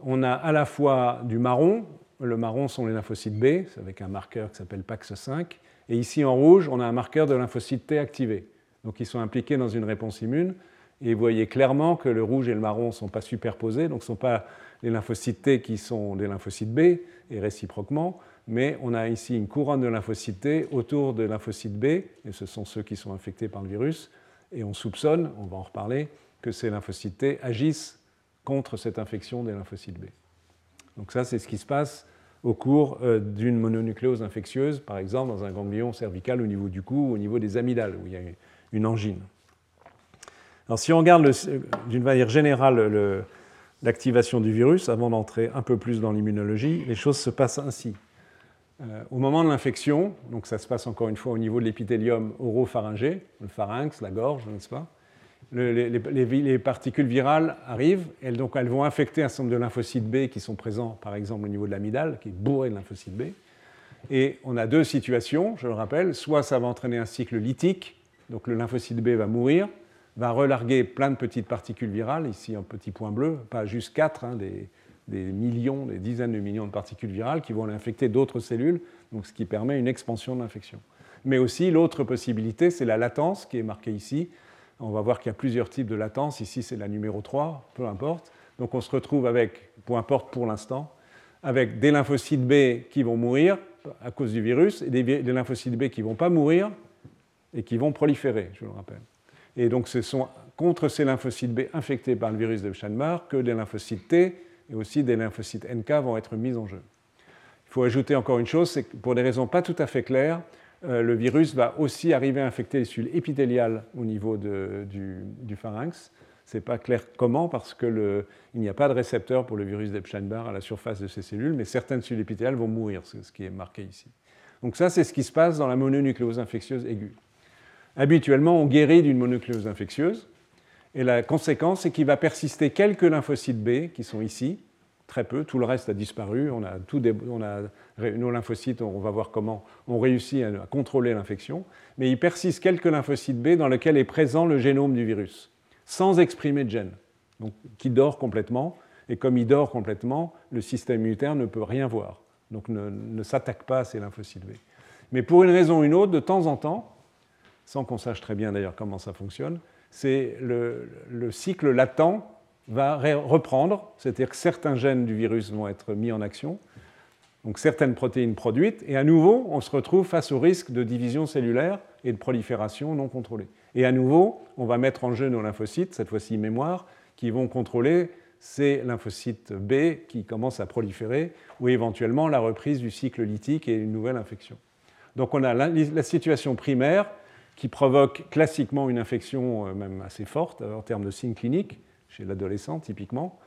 S2: On a à la fois du marron, le marron sont les lymphocytes B, avec un marqueur qui s'appelle PAX5, et ici en rouge, on a un marqueur de lymphocytes T activé. Donc ils sont impliqués dans une réponse immune, et vous voyez clairement que le rouge et le marron ne sont pas superposés, donc ce ne sont pas les lymphocytes T qui sont des lymphocytes B, et réciproquement, mais on a ici une couronne de lymphocytes T autour de lymphocytes B, et ce sont ceux qui sont infectés par le virus, et on soupçonne, on va en reparler, que ces lymphocytes T agissent contre cette infection des lymphocytes B. Donc ça, c'est ce qui se passe au cours euh, d'une mononucléose infectieuse, par exemple dans un ganglion cervical au niveau du cou, au niveau des amygdales, où il y a une angine. Alors si on regarde d'une manière générale l'activation du virus, avant d'entrer un peu plus dans l'immunologie, les choses se passent ainsi. Euh, au moment de l'infection, donc ça se passe encore une fois au niveau de l'épithélium oropharyngé, le pharynx, la gorge, n'est-ce pas les, particules virales arrivent, et donc elles vont infecter un certain nombre de lymphocytes B qui sont présents, par exemple, au niveau de l'amygdale, qui est bourré de lymphocytes B. Et on a deux situations, je le rappelle, soit ça va entraîner un cycle lytique, donc le lymphocyte B va mourir, va relarguer plein de petites particules virales, ici un petit point bleu, pas juste 4, hein, des, des millions, des dizaines de millions de particules virales qui vont infecter d'autres cellules, donc ce qui permet une expansion de l'infection. Mais aussi, l'autre possibilité, c'est la latence qui est marquée ici. On va voir qu'il y a plusieurs types de latence. Ici, c'est la numéro 3, peu importe. Donc on se retrouve avec, peu importe pour l'instant, avec des lymphocytes B qui vont mourir à cause du virus et des, lymphocytes B qui ne vont pas mourir et qui vont proliférer, je le rappelle. Et donc ce sont contre ces lymphocytes B infectés par le virus de Epstein-Barr que des lymphocytes T et aussi des lymphocytes NK vont être mis en jeu. Il faut ajouter encore une chose, c'est que pour des raisons pas tout à fait claires, euh, le virus va aussi arriver à infecter les cellules épithéliales au niveau du, pharynx. Ce n'est pas clair comment, parce qu'il n'y a pas de récepteur pour le virus d'Epstein-Barr à la surface de ces cellules, mais certaines cellules épithéliales vont mourir, ce qui est marqué ici. Donc ça, c'est ce qui se passe dans la mononucléose infectieuse aiguë. Habituellement, on guérit d'une mononucléose infectieuse, et la conséquence, c'est qu'il va persister quelques lymphocytes B qui sont ici, très peu, tout le reste a disparu, on a, on a nos lymphocytes, on va voir comment on réussit à, contrôler l'infection, mais il persiste quelques lymphocytes B dans lesquels est présent le génome du virus, sans exprimer de gène, donc qui dort complètement, et comme il dort complètement, le système immunitaire ne peut rien voir, donc ne, s'attaque pas à ces lymphocytes B. Mais pour une raison ou une autre, de temps en temps, sans qu'on sache très bien d'ailleurs comment ça fonctionne, c'est le, le cycle latent va reprendre, c'est-à-dire que certains gènes du virus vont être mis en action, donc certaines protéines produites, et à nouveau, on se retrouve face au risque de division cellulaire et de prolifération non contrôlée. Et à nouveau, on va mettre en jeu nos lymphocytes, cette fois-ci mémoire, qui vont contrôler ces lymphocytes B qui commencent à proliférer, ou éventuellement la reprise du cycle lytique et une nouvelle infection. Donc on a la, situation primaire qui provoque classiquement une infection euh, même assez forte en termes de signes cliniques, chez l'adolescent typiquement.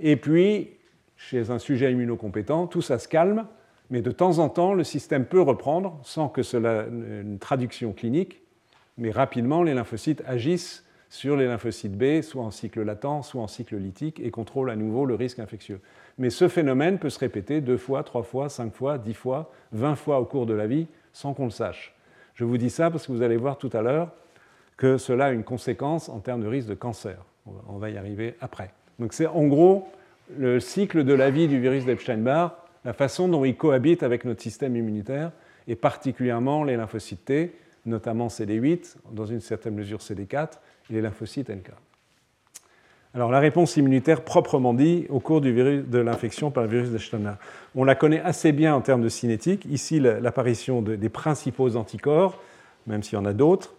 S2: Et puis, chez un sujet immunocompétent, tout ça se calme, mais de temps en temps, le système peut reprendre sans que cela ait une traduction clinique, mais rapidement, les lymphocytes agissent sur les lymphocytes B, soit en cycle latent, soit en cycle lytique, et contrôlent à nouveau le risque infectieux. Mais ce phénomène peut se répéter deux fois, trois fois, cinq fois, dix fois, vingt fois au cours de la vie, sans qu'on le sache. Je vous dis ça parce que vous allez voir tout à l'heure que cela a une conséquence en termes de risque de cancer. On va y arriver après. Donc c'est en gros le cycle de la vie du virus d'Epstein-Barr, la façon dont il cohabite avec notre système immunitaire, et particulièrement les lymphocytes T, notamment CD8, dans une certaine mesure CD4, et les lymphocytes NK. Alors la réponse immunitaire proprement dit au cours de l'infection par le virus d'Epstein-Barr. On la connaît assez bien en termes de cinétique. Ici, l'apparition des principaux anticorps, même s'il y en a d'autres.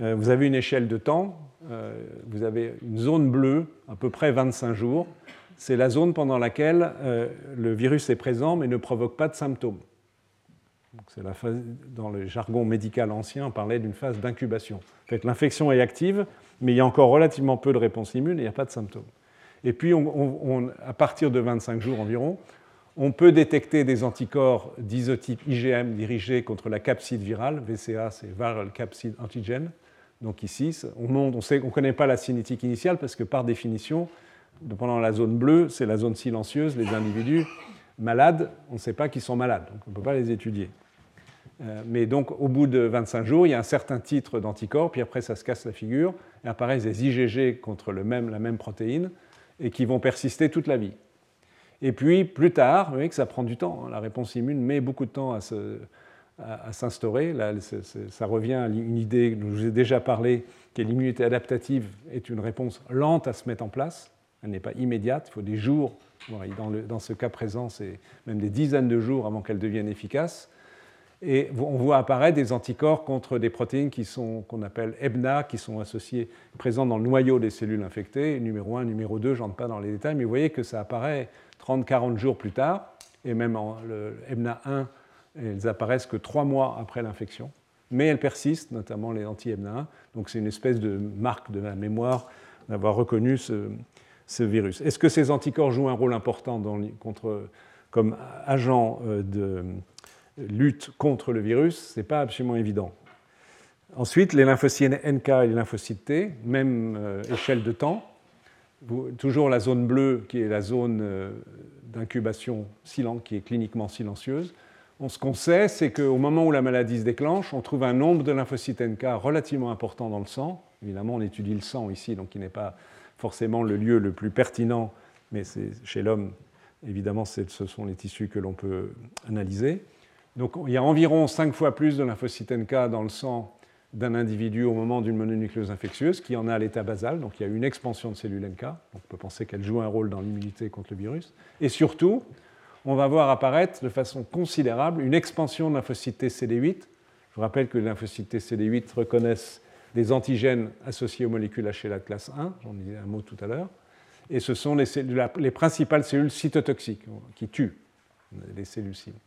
S2: Euh, vous avez une échelle de temps, euh, vous avez une zone bleue, à peu près 25 jours. C'est la zone pendant laquelle euh, le virus est présent mais ne provoque pas de symptômes. La phase, dans le jargon médical ancien, on parlait d'une phase d'incubation. En fait, l'infection est active, mais il y a encore relativement peu de réponse immune et il n'y a pas de symptômes. Et puis, à partir de 25 jours environ, on peut détecter des anticorps d'isotype IgM dirigés contre la capside virale. VCA, c'est Viral Capsid Antigen. Donc ici, on ne on connaît pas la cinétique initiale parce que par définition, pendant la zone bleue, c'est la zone silencieuse, les individus malades, on ne sait pas qu'ils sont malades, donc on ne peut pas les étudier. Euh, mais donc au bout de 25 jours, il y a un certain titre d'anticorps, puis après ça se casse la figure, et apparaissent des IgG contre la même protéine, et qui vont persister toute la vie. Et puis plus tard, vous voyez que ça prend du temps, hein. la réponse immune met beaucoup de temps à s'instaurer. Là, ça revient à une idée dont je vous ai déjà parlé, que l'immunité adaptative est une réponse lente à se mettre en place. Elle n'est pas immédiate, il faut des jours. Dans ce cas présent, c'est même des dizaines de jours avant qu'elle devienne efficace. Et on voit apparaître des anticorps contre des protéines qu'on appelle EBNA, qui sont associées, présentes dans le noyau des cellules infectées, numéro 1, numéro 2, je n'entre pas dans les détails, mais vous voyez que ça apparaît 30-40 jours plus tard, et même en, le EBNA 1 elles apparaissent que trois mois après l'infection, mais elles persistent, notamment les anti-MNA1. Donc c'est une espèce de marque de la mémoire d'avoir reconnu ce, virus. Est-ce que ces anticorps jouent un rôle important contre, comme agent euh, de lutte contre le virus Ce n'est pas absolument évident. Ensuite, les lymphocytes NK et les lymphocytes T, même euh, échelle de temps. toujours la zone bleue qui est la zone euh, d'incubation qui est cliniquement silencieuse ce qu'on sait, c'est qu'au moment où la maladie se déclenche, on trouve un nombre de lymphocytes NK relativement important dans le sang. Évidemment, on étudie le sang ici, donc qui n'est pas forcément le lieu le plus pertinent, mais chez l'homme, évidemment, ce sont les tissus que l'on peut analyser. Donc il y a environ 5 fois plus de lymphocytes NK dans le sang d'un individu au moment d'une mononucléose infectieuse qui en a à l'état basal. Donc il y a une expansion de cellules NK. on peut penser qu'elles jouent un rôle dans l'immunité contre le virus. Et surtout, on va voir apparaître de façon considérable une expansion de lymphocytes CD8. Je vous rappelle que les lymphocytes CD8 reconnaissent des antigènes associés aux molécules HLA de classe 1, j'en disais un mot tout à l'heure, et ce sont les, les, principales cellules cytotoxiques qui tuent les cellules cibles.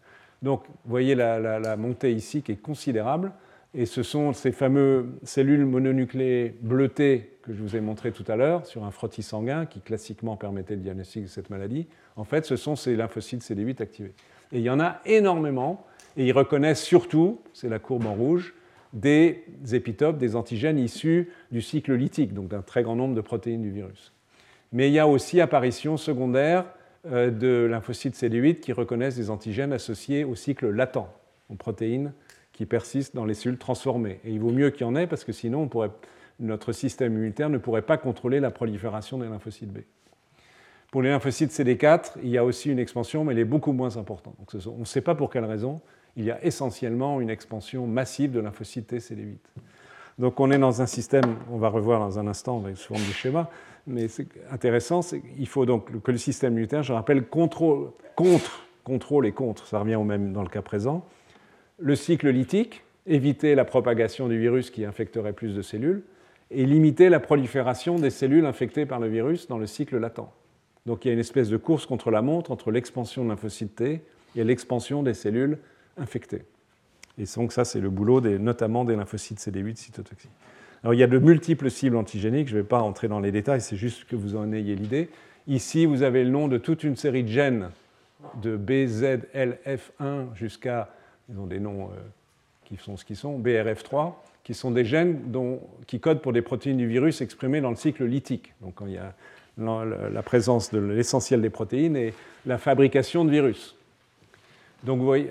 S2: Donc, vous voyez la, montée ici qui est considérable, et ce sont ces fameuses cellules mononucléées bleutées que je vous ai montrées tout à l'heure sur un frottis sanguin qui classiquement permettait le diagnostic de cette maladie. En fait, ce sont ces lymphocytes CD8 activés. Et il y en a énormément, et ils reconnaissent surtout, c'est la courbe en rouge, des épitopes, des antigènes issus du cycle lytique, donc d'un très grand nombre de protéines du virus. Mais il y a aussi apparition secondaire de lymphocytes CD8 qui reconnaissent des antigènes associés au cycle latent, aux protéines qui persistent dans les cellules transformées. Et il vaut mieux qu'il y en ait parce que sinon notre système immunitaire ne pourrait pas contrôler la prolifération des lymphocytes B. Pour les lymphocytes CD4, il y a aussi une expansion, mais elle est beaucoup moins importante. on ne sait pas pour quelle raison. Il y a essentiellement une expansion massive de lymphocytes T CD8. Donc on est dans un système, on va revoir dans un instant avec forme du schéma, mais c'est intéressant, il faut donc que le système immunitaire, je rappelle, contrôle, contre, contrôle et contre, ça revient au même dans le cas présent, le cycle lytique, éviter la propagation du virus qui infecterait plus de cellules, et limiter la prolifération des cellules infectées par le virus dans le cycle latent. Donc il y a une espèce de course contre la montre entre l'expansion de lymphocytes T et l'expansion des cellules infectées. Et donc ça, c'est le boulot notamment des lymphocytes CD8 cytotoxiques. Alors il y a de multiples cibles antigéniques, je ne vais pas entrer dans les détails, c'est juste que vous en ayez l'idée. Ici, vous avez le nom de toute une série de gènes de BZLF1 jusqu'à, ils ont des noms euh, qui sont ce qu'ils sont, BRF3, qui sont des gènes qui codent pour des protéines du virus exprimées dans le cycle lytique. Donc il y a la présence de l'essentiel des protéines et la fabrication de virus. Donc vous voyez,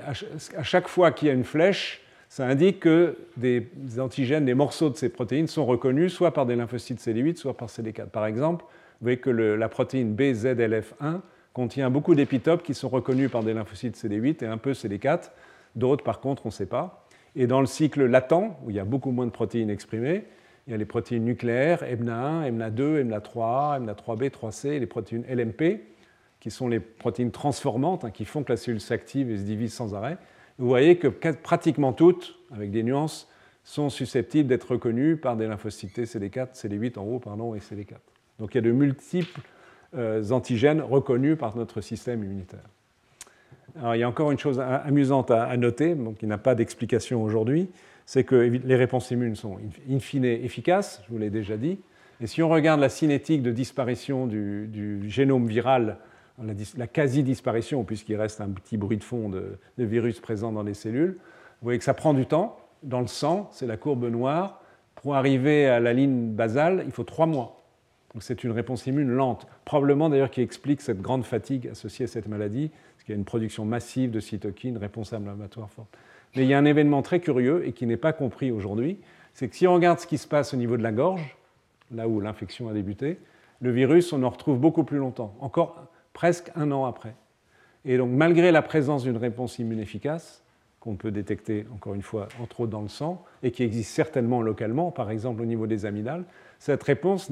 S2: à chaque fois qu'il y a une flèche, ça indique que des antigènes, des morceaux de ces protéines sont reconnus soit par des lymphocytes CD8, soit par CD4. Par exemple, vous voyez que la protéine BZLF1 contient beaucoup d'épitopes qui sont reconnus par des lymphocytes CD8 et un peu CD4. D'autres, par contre, on ne sait pas. Et dans le cycle latent, où il y a beaucoup moins de protéines exprimées, il y a les protéines nucléaires, EMNA1, EMNA2, EMNA3, EMNA3B, 3C, les protéines LMP, qui sont les protéines transformantes hein, qui font que la cellule s'active et se divise sans arrêt vous voyez que pratiquement toutes, avec des nuances, sont susceptibles d'être reconnues par des lymphocytes CD4, CD8 en haut, pardon, et CD4. Donc il y a de multiples euh, antigènes reconnus par notre système immunitaire. Alors, il y a encore une chose amusante à, noter, donc, qui n'a pas d'explication aujourd'hui, c'est que les réponses immunes sont in fine efficaces, je vous l'ai déjà dit, et si on regarde la cinétique de disparition du génome viral la, quasi-disparition, puisqu'il reste un petit bruit de fond de, virus présent dans les cellules. Vous voyez que ça prend du temps. Dans le sang, c'est la courbe noire. Pour arriver à la ligne basale, il faut trois mois. Donc c'est une réponse immune lente, probablement d'ailleurs qui explique cette grande fatigue associée à cette maladie, parce qu'il y a une production massive de cytokines, réponse inflammatoire forte. Mais il y a un événement très curieux et qui n'est pas compris aujourd'hui, c'est que si on regarde ce qui se passe au niveau de la gorge, là où l'infection a débuté, le virus, on en retrouve beaucoup plus longtemps, encore presque un an après. Et donc, malgré la présence d'une réponse immune efficace, qu'on peut détecter, encore une fois, entre autres dans le sang, et qui existe certainement localement, par exemple au niveau des amygdales, cette réponse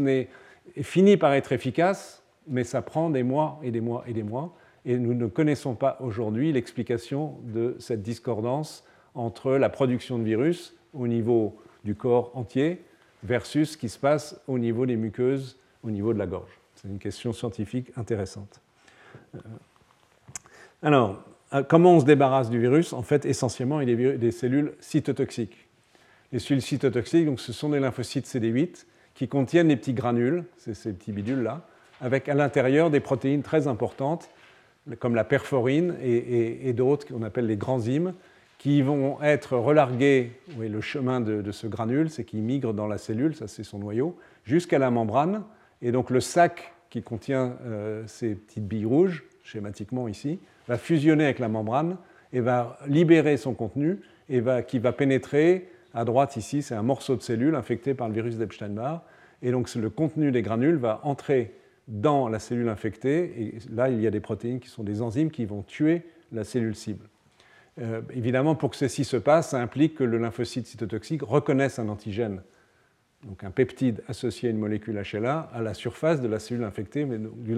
S2: finit par être efficace, mais ça prend des mois et des mois et des mois. Et nous ne connaissons pas aujourd'hui l'explication de cette discordance entre la production de virus au niveau du corps entier versus ce qui se passe au niveau des muqueuses, au niveau de la gorge. C'est une question scientifique intéressante. Euh, alors, euh, comment on se débarrasse du virus? En fait, essentiellement, il a des cellules cytotoxiques. Les cellules cytotoxiques, donc, ce sont des lymphocytes CD8 qui contiennent des petits granules, ces petits bidules-là, avec à l'intérieur des protéines très importantes, comme la perforine et, d'autres qu'on appelle les granzymes, qui vont être relargués. Oui, le chemin de, ce granule, c'est qu'il migre dans la cellule, ça c'est son noyau, jusqu'à la membrane. Et donc le sac qui contient euh, ces petites billes rouges, schématiquement ici, va fusionner avec la membrane et va libérer son contenu et qui va pénétrer à droite ici, c'est un morceau de cellule infecté par le virus d'Epstein-Barr. Et donc le contenu des granules va entrer dans la cellule infectée et là il y a des protéines qui sont des enzymes qui vont tuer la cellule cible. Euh, évidemment, pour que ceci se passe, ça implique que le lymphocyte cytotoxique reconnaisse un antigène donc un peptide associé à une molécule HLA à la surface de la cellule infectée, mais du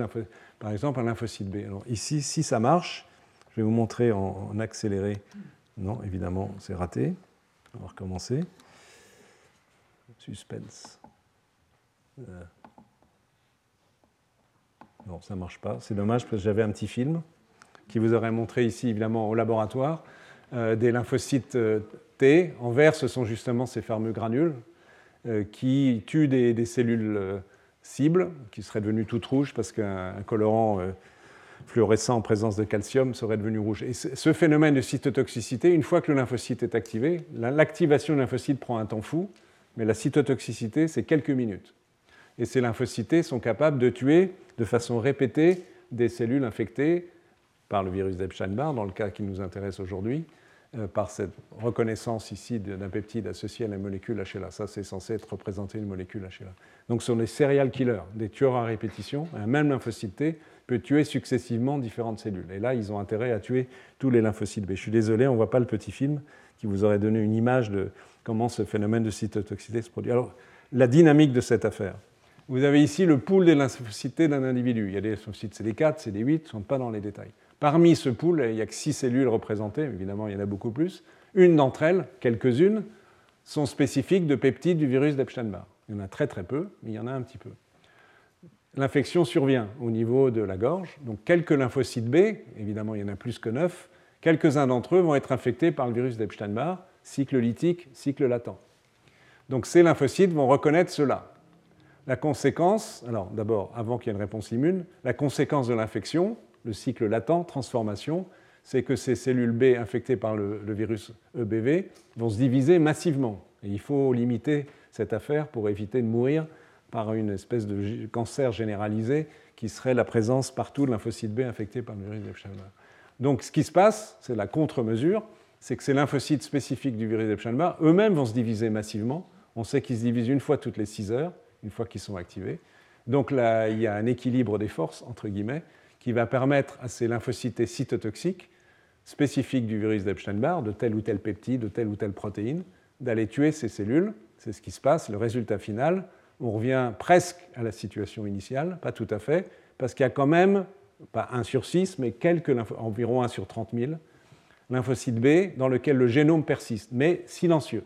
S2: par exemple un lymphocyte B. Ici, si ça marche, je vais vous montrer en, accéléré. Non, évidemment, c'est raté. On va recommencer. Suspense. Euh. Non, ça ne marche pas. C'est dommage parce que j'avais un petit film qui vous aurait montré ici, évidemment, au laboratoire, euh, des lymphocytes euh, T. En vert, ce sont justement ces fameux granules qui tuent des, cellules cibles, qui seraient devenues toutes rouges parce qu'un colorant fluorescent en présence de calcium serait devenu rouge. Et ce phénomène de cytotoxicité, une fois que le lymphocyte est activé, l'activation du lymphocyte prend un temps fou, mais la cytotoxicité, c'est quelques minutes. Et ces lymphocytes sont capables de tuer de façon répétée des cellules infectées par le virus d'Epstein-Barr, dans le cas qui nous intéresse aujourd'hui, euh, par cette reconnaissance ici d'un peptide associé à la molécule HLA. Ça, c'est censé être représenté une molécule HLA. Donc, ce sont des serial killers, des tueurs à répétition. Un même lymphocyte T peut tuer successivement différentes cellules. Et là, ils ont intérêt à tuer tous les lymphocytes B. Je suis désolé, on ne voit pas le petit film qui vous aurait donné une image de comment ce phénomène de cytotoxicité se produit. Alors, la dynamique de cette affaire. Vous avez ici le pool des lymphocytes d'un individu. Il y a des lymphocytes CD4, CD8, ne sont pas dans les détails. Parmi ce pool, il n'y a que six cellules représentées, évidemment il y en a beaucoup plus. Une d'entre elles, quelques-unes, sont spécifiques de peptides du virus d'Epstein-Barr. Il y en a très très peu, mais il y en a un petit peu l'infection survient au niveau de la gorge. Donc quelques lymphocytes B, évidemment il y en a plus que 9, quelques-uns d'entre eux vont être infectés par le virus d'Epstein-Barr, cycle lytique, cycle latent. Donc ces lymphocytes vont reconnaître cela. La conséquence, alors d'abord, avant qu'il y ait une réponse immune, la conséquence de l'infection, le cycle latent, transformation, c'est que ces cellules B infectées par le, virus EBV vont se diviser massivement. Il faut limiter cette affaire pour éviter de mourir par une espèce de cancer généralisé qui serait la présence partout de lymphocytes B infectés par le virus d'Epstein-Barr. Donc ce qui se passe, c'est la contre-mesure, c'est que ces lymphocytes spécifiques du virus d'Epstein-Barr eux-mêmes vont se diviser massivement. On sait qu'ils se divisent une fois toutes les 6 heures, une fois qu'ils sont activés. Donc là, il y a un équilibre des forces, entre guillemets, qui va permettre à ces lymphocytes cytotoxiques spécifiques du virus d'Epstein-Barr, de tel ou tel peptide, de telle ou telle protéine, d'aller tuer ces cellules. C'est ce qui se passe. Le résultat final, on revient presque à la situation initiale, pas tout à fait, parce qu'il y a quand même, pas 1 sur 6, mais quelques, environ 1 sur 30 000 lymphocytes B dans lequel le génome persiste, mais silencieux.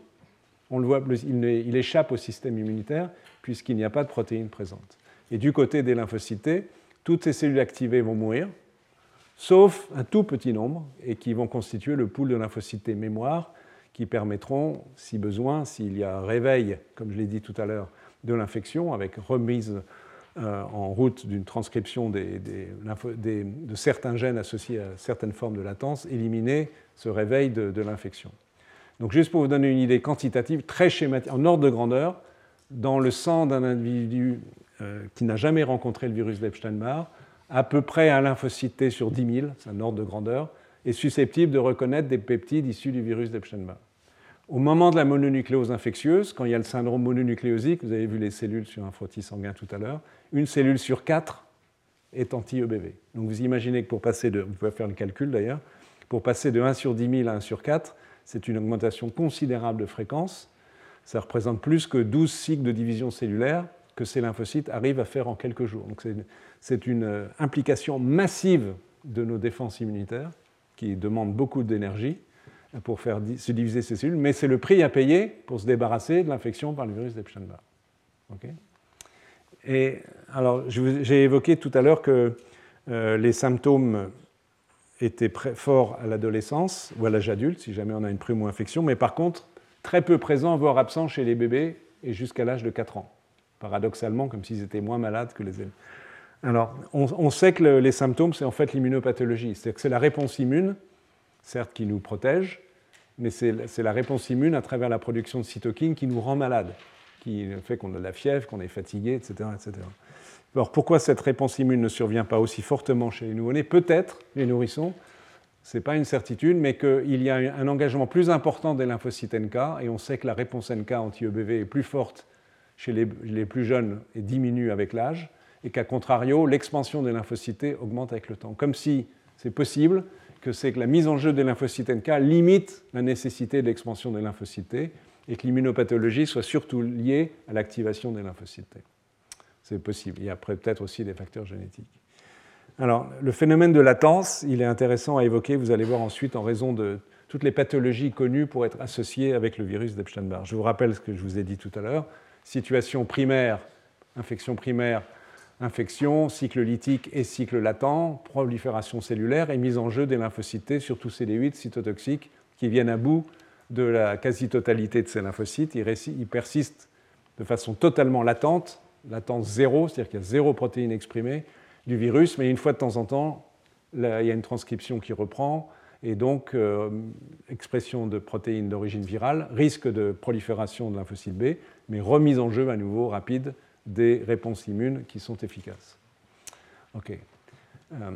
S2: On le voit, il, échappe au système immunitaire puisqu'il n'y a pas de protéines présentes. Et du côté des lymphocytes toutes ces cellules activées vont mourir, sauf un tout petit nombre, et qui vont constituer le pool de lymphocytes mémoire, qui permettront, si besoin, s'il y a un réveil, comme je l'ai dit tout à l'heure, de l'infection, avec remise euh, en route d'une transcription de certains gènes associés à certaines formes de latence, éliminer ce réveil de, l'infection. Donc juste pour vous donner une idée quantitative, très schématique, en ordre de grandeur, dans le sang d'un individu euh, qui n'a jamais rencontré le virus d'Epstein-Barr, à peu près un lymphocyte sur 10 000, c'est un ordre de grandeur, est susceptible de reconnaître des peptides issus du virus d'Epstein-Barr. Au moment de la mononucléose infectieuse, quand il y a le syndrome mononucléosique, vous avez vu les cellules sur un frottis sanguin tout à l'heure, une cellule sur quatre est anti-EBV. Donc vous imaginez que pour passer de, vous pouvez faire le calcul d'ailleurs, pour passer de 1 sur 10 000 à 1 sur 4, c'est une augmentation considérable de fréquence. Ça représente plus que 12 cycles de division cellulaire que ces lymphocytes arrivent à faire en quelques jours. Donc c'est une euh, implication massive de nos défenses immunitaires qui demande beaucoup d'énergie pour faire se diviser ces cellules, mais c'est le prix à payer pour se débarrasser de l'infection par le virus d'Epstein-Barr. et alors, j'ai évoqué tout à l'heure que euh, les symptômes étaient forts à l'adolescence ou à l'âge adulte, si jamais on a une primo-infection, mais par contre, très peu présents, voire absents chez les bébés et jusqu'à l'âge de 4 ans. Paradoxalement, comme s'ils étaient moins malades que les élèves. Alors, on, sait que les symptômes, c'est en fait l'immunopathologie, c'est-à-dire que c'est la réponse immune certes qui nous protège, mais c'est la réponse immune à travers la production de cytokines qui nous rend malade, qui fait qu'on a de la fièvre, qu'on est fatigué, etc., etc. Alors pourquoi cette réponse immune ne survient pas aussi fortement chez les nouveau-nés? Peut-être, les nourrissons, ce n'est pas une certitude, mais qu'il y a un engagement plus important des lymphocytes NK, et on sait que la réponse NK anti-EBV est plus forte chez les, plus jeunes et diminue avec l'âge, et qu'à contrario, l'expansion des lymphocytes augmente avec le temps. Comme si c'est possible que c'est que la mise en jeu des lymphocytes NK limite la nécessité de l'expansion des lymphocytes et que l'immunopathologie soit surtout liée à l'activation des lymphocytes C'est possible. Il y a peut-être aussi des facteurs génétiques. Alors, le phénomène de latence, il est intéressant à évoquer, vous allez voir ensuite, en raison de toutes les pathologies connues pour être associées avec le virus d'Epstein-Barr. Je vous rappelle ce que je vous ai dit tout à l'heure. Situation primaire, infection primaire, infection, cycle lytique et cycle latent, prolifération cellulaire et mise en jeu des lymphocytes surtout CD8 cytotoxiques, qui viennent à bout de la quasi-totalité de ces lymphocytes. Ils, persistent de façon totalement latente, latence zéro, c'est-à-dire qu'il y a zéro protéine exprimée du virus, mais une fois de temps en temps, il y a une transcription qui reprend, et donc euh, expression de protéines d'origine virale, risque de prolifération de lymphocytes B, mais remise en jeu à nouveau rapide des réponses immunes qui sont efficaces. OK. Euh,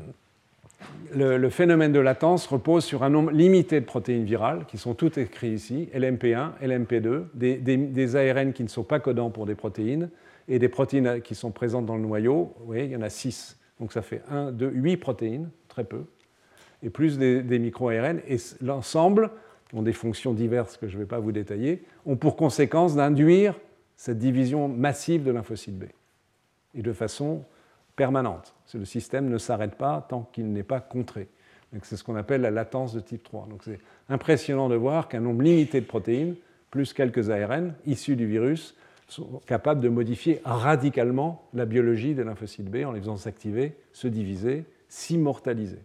S2: le, phénomène de latence repose sur un nombre limité de protéines virales, qui sont toutes écrites ici, LMP1, LMP2, des, des, ARN qui ne sont pas codants pour des protéines, et des protéines qui sont présentes dans le noyau. Vous voyez, il y en a 6. Donc ça fait 1, 2, 8 protéines, très peu, et plus des, des micro-ARN. Et l'ensemble, ont des fonctions diverses que je ne vais pas vous détailler, ont pour conséquence d'induire cette division massive de lymphocytes B, et de façon permanente. Le système ne s'arrête pas tant qu'il n'est pas contré. C'est ce qu'on appelle la latence de type 3. Donc c'est impressionnant de voir qu'un nombre limité de protéines, plus quelques ARN issus du virus, sont capables de modifier radicalement la biologie des lymphocytes B en les faisant s'activer, se diviser, s'immortaliser.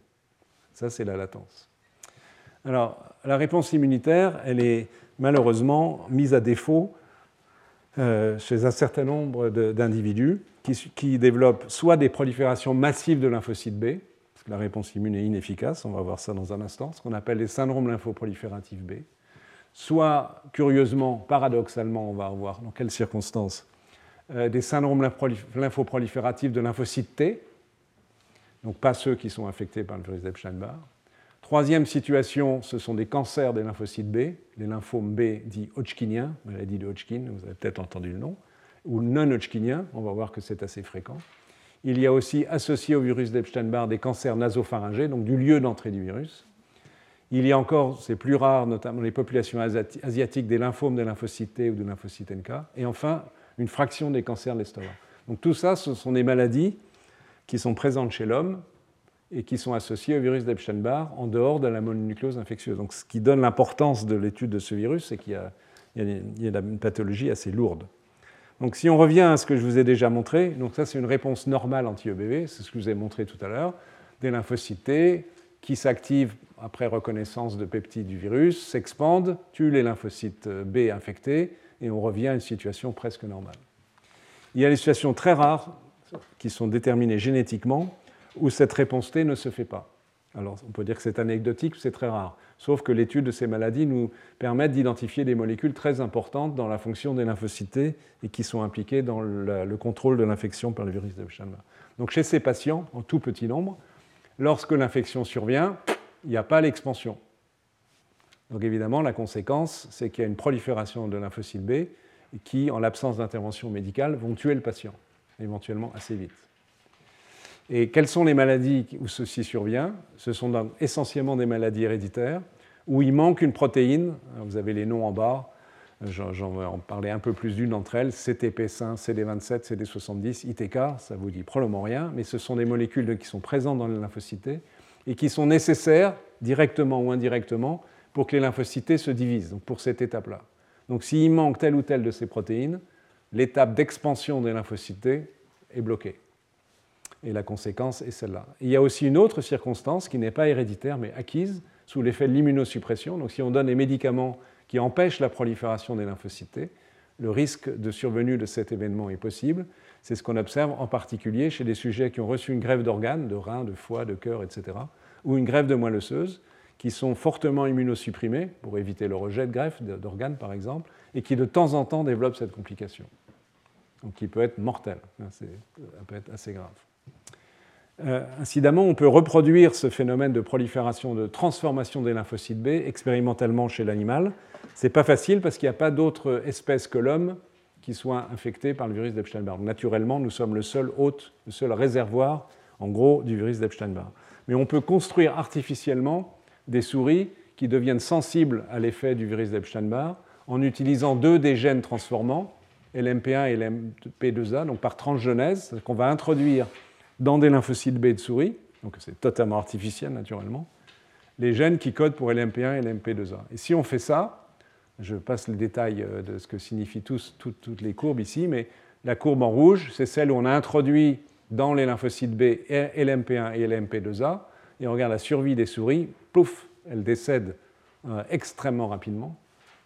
S2: Ça, c'est la latence. Alors, la réponse immunitaire, elle est malheureusement mise à défaut euh, chez un certain nombre d'individus qui, développent soit des proliférations massives de lymphocytes B, parce que la réponse immune est inefficace, on va voir ça dans un instant, ce qu'on appelle les syndromes lymphoprolifératifs B, soit, curieusement, paradoxalement, on va voir dans quelles circonstances, euh, des syndromes lymphoprolifératifs de lymphocytes T, donc pas ceux qui sont infectés par le virus d'Epstein-Barr, Troisième situation, ce sont des cancers des lymphocytes B, les lymphomes B dits hodgkiniens, maladie de Hodgkin, vous avez peut-être entendu le nom, ou non hodgkiniens, on va voir que c'est assez fréquent. Il y a aussi associé au virus d'Epstein-Barr des cancers nasopharyngés, donc du lieu d'entrée du virus. Il y a encore, c'est plus rare, notamment les populations asiatiques, des lymphomes de lymphocytes T ou de lymphocytes NK. Et enfin, une fraction des cancers de l'estomac. Donc tout ça, ce sont des maladies qui sont présentes chez l'homme et qui sont associés au virus d'Epstein-Barr en dehors de la mononucléose infectieuse. Donc, ce qui donne l'importance de l'étude de ce virus, c'est qu'il y, a une pathologie assez lourde. Donc, si on revient à ce que je vous ai déjà montré, donc ça c'est une réponse normale anti-EBV, c'est ce que je vous ai montré tout à l'heure, des lymphocytes T qui s'activent après reconnaissance de peptides du virus, s'expandent, tuent les lymphocytes B infectés, et on revient à une situation presque normale. Il y a des situations très rares qui sont déterminées génétiquement, où cette réponse T ne se fait pas. Alors on peut dire que c'est anecdotique, c'est très rare. Sauf que l'étude de ces maladies nous permet d'identifier des molécules très importantes dans la fonction des lymphocytes et qui sont impliquées dans le, contrôle de l'infection par le virus de Epstein-Barr. Donc chez ces patients, en tout petit nombre, lorsque l'infection survient, il n'y a pas l'expansion. Donc évidemment, la conséquence, c'est qu'il y a une prolifération de lymphocytes B qui, en l'absence d'intervention médicale, vont tuer le patient, éventuellement assez vite. Et quelles sont les maladies où ceci survient? Ce sont essentiellement des maladies héréditaires où il manque une protéine. Vous avez les noms en bas. J'en vais en parler un peu plus d'une d'entre elles. CTP5, CD27, CD70, ITK, ça vous dit probablement rien, mais ce sont des molécules qui sont présentes dans les lymphocytes et qui sont nécessaires, directement ou indirectement, pour que les lymphocytes se divisent, donc pour cette étape-là. Donc s'il manque telle ou telle de ces protéines, l'étape d'expansion des lymphocytes est bloquée. Et la conséquence est celle-là. Il y a aussi une autre circonstance qui n'est pas héréditaire mais acquise sous l'effet de l'immunosuppression. Donc si on donne des médicaments qui empêchent la prolifération des lymphocytes, le risque de survenue de cet événement est possible. C'est ce qu'on observe en particulier chez des sujets qui ont reçu une grève d'organes, de reins, de foie, de cœur, etc., ou une grève de moelle osseuse, qui sont fortement immunosupprimés pour éviter le rejet de greffe d'organes, par exemple, et qui de temps en temps développent cette complication. Donc qui peut être mortelle, ça peut être assez grave. Euh, incidemment, on peut reproduire ce phénomène de prolifération, de transformation des lymphocytes B expérimentalement chez l'animal. Ce n'est pas facile parce qu'il n'y a pas d'autres espèces que l'homme qui soient infectées par le virus d'Epstein-Barr. Naturellement, nous sommes le seul hôte, le seul réservoir, en gros, du virus d'Epstein-Barr. Mais on peut construire artificiellement des souris qui deviennent sensibles à l'effet du virus d'Epstein-Barr en utilisant deux des gènes transformants, LMP1 et LMP2A, donc par transgenèse, qu'on va introduire dans des lymphocytes B de souris, donc c'est totalement artificiel naturellement, les gènes qui codent pour LMP1 et LMP2A. Et si on fait ça, Je passe le détail euh, de ce que signifient toutes les courbes ici, mais la courbe en rouge, c'est celle où on a introduit dans les lymphocytes B LMP1 et LMP2A, et on regarde la survie des souris, pouf, elles décèdent euh, extrêmement rapidement,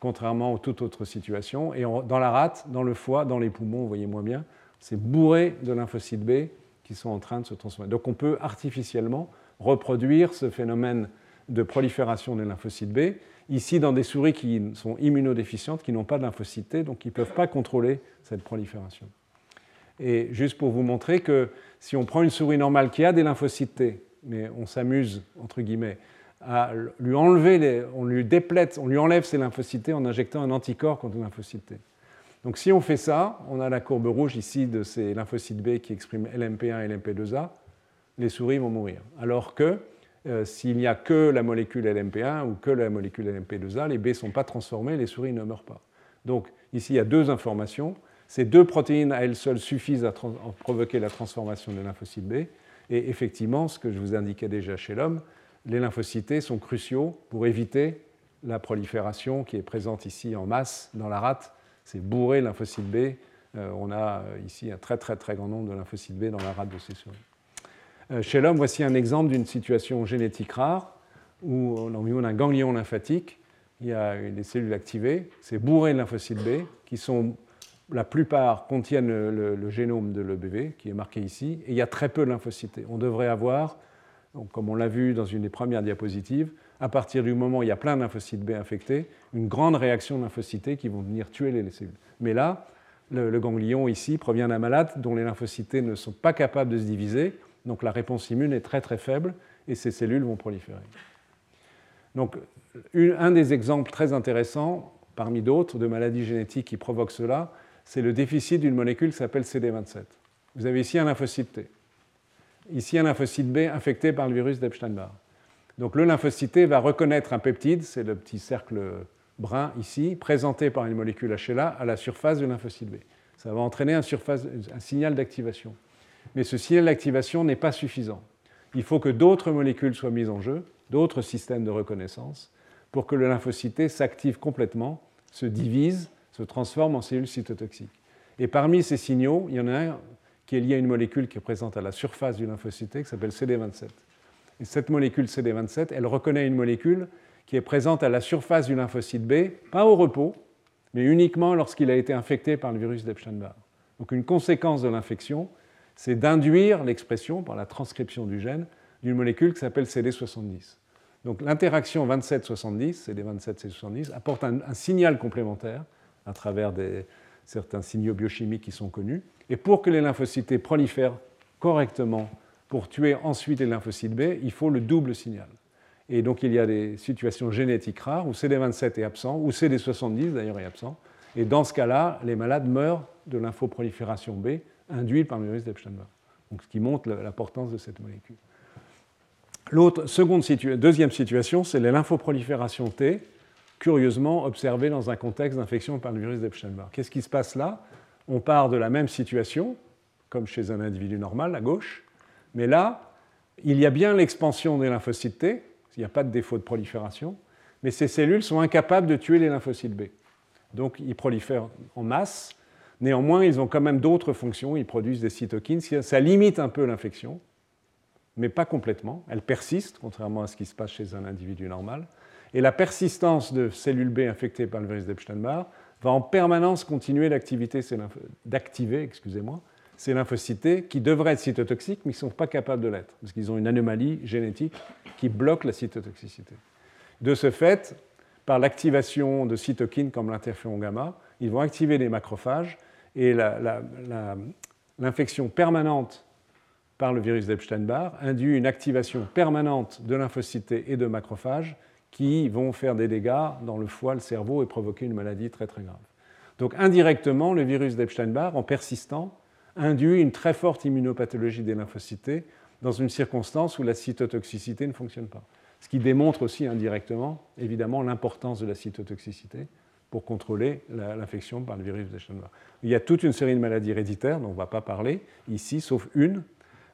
S2: contrairement à toute autre situation. Et dans la rate, dans le foie, dans les poumons, vous voyez moins bien, c'est bourré de lymphocytes B qui sont en train de se transformer. Donc on peut artificiellement reproduire ce phénomène de prolifération des lymphocytes B, ici dans des souris qui sont immunodéficientes, qui n'ont pas de lymphocytes T, donc qui ne peuvent pas contrôler cette prolifération. Et juste pour vous montrer que si on prend une souris normale qui a des lymphocytes T, mais on s'amuse, entre guillemets, à lui enlever, on lui déplète, on lui enlève ses lymphocytes T en injectant un anticorps contre les lymphocytes T. Donc si on fait ça, on a la courbe rouge ici de ces lymphocytes B qui expriment LMP1 et LMP2A, les souris vont mourir. Alors que euh, s'il n'y a que la molécule LMP1 ou que la molécule LMP2A, les B ne sont pas transformés, les souris ne meurent pas. Donc ici, il y a deux informations. Ces deux protéines à elles seules suffisent à, provoquer la transformation des lymphocytes B. Et effectivement, ce que je vous indiquais déjà chez l'homme, les lymphocytes sont cruciaux pour éviter la prolifération qui est présente ici en masse dans la rate. C'est bourré lymphocytes B. Euh, on a euh, ici un très très très grand nombre de lymphocytes B dans la rate de ces souris. Euh, chez l'homme, voici un exemple d'une situation génétique rare où on a un ganglion lymphatique, il y a des cellules activées, c'est bourré de lymphocytes B qui sont la plupart contiennent le, génome de l'EBV, qui est marqué ici, et il y a très peu de lymphocytes. On devrait avoir, comme on l'a vu dans une des premières diapositives, à partir du moment où il y a plein de lymphocytes B infectés, une grande réaction de lymphocytes qui vont venir tuer les cellules. Mais là, le, ganglion ici provient d'un malade dont les lymphocytes ne sont pas capables de se diviser, donc la réponse immune est très très faible et ces cellules vont proliférer. Donc un des exemples très intéressants, parmi d'autres, de maladies génétiques qui provoquent cela, c'est le déficit d'une molécule qui s'appelle CD27. Vous avez ici un lymphocyte T. Ici un lymphocyte B infecté par le virus d'Epstein-Barr. Donc le lymphocyte va reconnaître un peptide, c'est le petit cercle brun ici, présenté par une molécule HLA à la surface du lymphocyte B. Ça va entraîner un, signal d'activation. Mais ce signal d'activation n'est pas suffisant. Il faut que d'autres molécules soient mises en jeu, d'autres systèmes de reconnaissance, pour que le lymphocyte s'active complètement, se divise se transforme en cellules cytotoxiques. Et parmi ces signaux, il y en a un qui est lié à une molécule qui est présente à la surface du lymphocyte qui s'appelle CD27. Et cette molécule CD27, elle reconnaît une molécule qui est présente à la surface du lymphocyte B, pas au repos, mais uniquement lorsqu'il a été infecté par le virus d'Epstein-Barr. Donc une conséquence de l'infection, c'est d'induire l'expression par la transcription du gène d'une molécule qui s'appelle CD70. Donc l'interaction 27-70, CD27-CD70, apporte un signal complémentaire à travers certains signaux biochimiques qui sont connus. Et pour que les lymphocytes prolifèrent correctement pour tuer ensuite les lymphocytes B, il faut le double signal. Et donc il y a des situations génétiques rares où CD27 est absent, ou CD70 d'ailleurs est absent. Et dans ce cas-là, les malades meurent de lymphoprolifération B induite par le virus d'Epstein-Barr. Donc ce qui montre l'importance de cette molécule. L'autre, deuxième situation, c'est les lymphoproliférations T curieusement observé dans un contexte d'infection par le virus d'Epstein-Barr. Qu'est-ce qui se passe là? On part de la même situation, comme chez un individu normal, à gauche, mais là, il y a bien l'expansion des lymphocytes T, il n'y a pas de défaut de prolifération, mais ces cellules sont incapables de tuer les lymphocytes B. Donc ils prolifèrent en masse. Néanmoins, ils ont quand même d'autres fonctions, ils produisent des cytokines, ça limite un peu l'infection, mais pas complètement. Elle persiste, contrairement à ce qui se passe chez un individu normal. Et la persistance de cellules B infectées par le virus d'Epstein-Barr va en permanence continuer d'activer excusez-moi, ces lymphocytes qui devraient être cytotoxiques, mais qui ne sont pas capables de l'être, parce qu'ils ont une anomalie génétique qui bloque la cytotoxicité. De ce fait, par l'activation de cytokines comme l'interféron gamma, ils vont activer les macrophages et l'infection permanente par le virus d'Epstein-Barr induit une activation permanente de lymphocytes et de macrophages qui vont faire des dégâts dans le foie, le cerveau et provoquer une maladie très très grave. Donc indirectement, le virus d'Epstein-Barr, en persistant, induit une très forte immunopathologie des lymphocytes dans une circonstance où la cytotoxicité ne fonctionne pas. Ce qui démontre aussi indirectement, évidemment, l'importance de la cytotoxicité pour contrôler l'infection par le virus d'Epstein-Barr. Il y a toute une série de maladies héréditaires dont on ne va pas parler ici, sauf une,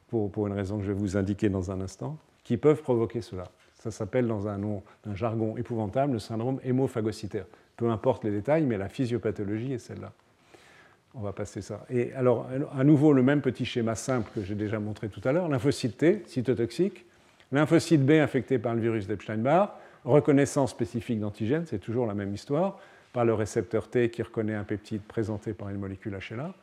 S2: pour, pour une raison que je vais vous indiquer dans un instant, qui peuvent provoquer cela. Ça s'appelle dans un un jargon épouvantable, le syndrome hémophagocytaire. peu importe les détails, mais la physiopathologie est celle-là. On va passer ça. Et alors, à nouveau, le même petit schéma simple que j'ai déjà montré tout à l'heure. Lymphocyte T, cytotoxique. Lymphocyte B infecté par le virus d'Epstein-Barr. Reconnaissance spécifique d'antigène, c'est toujours la même histoire, par le récepteur T qui reconnaît un peptide présenté par une molécule HLA.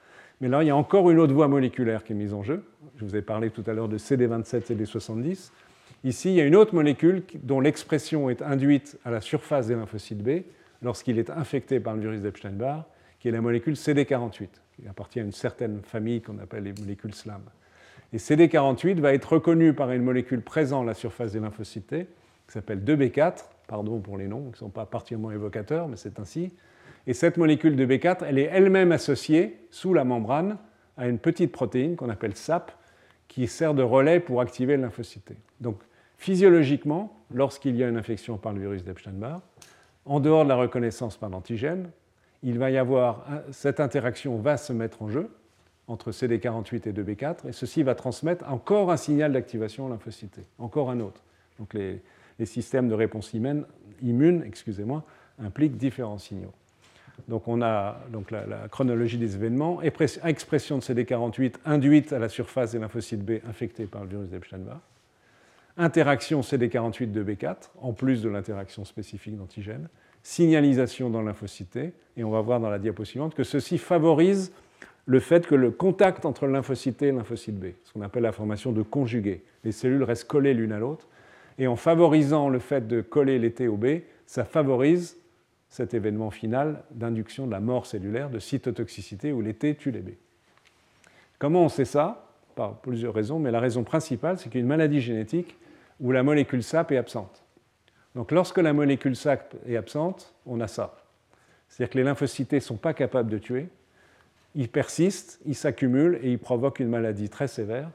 S2: Mais là, il y a encore une autre voie moléculaire qui est mise en jeu. Je vous ai parlé tout à l'heure de CD27, CD70. Ici, il y a une autre molécule dont l'expression est induite à la surface des lymphocytes B lorsqu'il est infecté par le virus d'Epstein-Barr qui est la molécule CD48, qui appartient à une certaine famille qu'on appelle les molécules SLAM. Et CD48 va être reconnu par une molécule présente à la surface des lymphocytes qui s'appelle 2B4, pardon pour les noms qui ne sont pas particulièrement évocateurs, mais c'est ainsi. Et cette molécule 2B4, elle est elle-même associée sous la membrane à une petite protéine qu'on appelle SAP, qui sert de relais pour activer le lymphocyte. Donc, physiologiquement, lorsqu'il y a une infection par le virus d'Epstein-Barr, en dehors de la reconnaissance par l'antigène, il va y avoir cette interaction va se mettre en jeu entre CD48 et 2B4, et ceci va transmettre encore un signal d'activation lymphocytée, encore un autre. Donc les, systèmes de réponse immune, excusez-moi, impliquent différents signaux. Donc on a donc la, chronologie des événements, expression de CD48 induite à la surface des lymphocytes B infectés par le virus d'Epstein-Barr, interaction CD48-2B4, en plus de l'interaction spécifique d'antigène, signalisation dans lymphocyte et on va voir dans la diapo suivante que ceci favorise le fait que le contact entre lymphocyte et lymphocyte B, ce qu'on appelle la formation de conjugués, les cellules restent collées l'une à l'autre, et en favorisant le fait de coller T au B, ça favorise cet événement final d'induction de la mort cellulaire, de cytotoxicité, où les T tuent les B. Comment on sait ça? Par plusieurs raisons, mais la raison principale, c'est qu'il y a une maladie génétique où la molécule SAP est absente. Donc lorsque la molécule SAP est absente, on a ça. C'est-à-dire que les lymphocytes ne sont pas capables de tuer, ils persistent, ils s'accumulent et ils provoquent une maladie très sévère,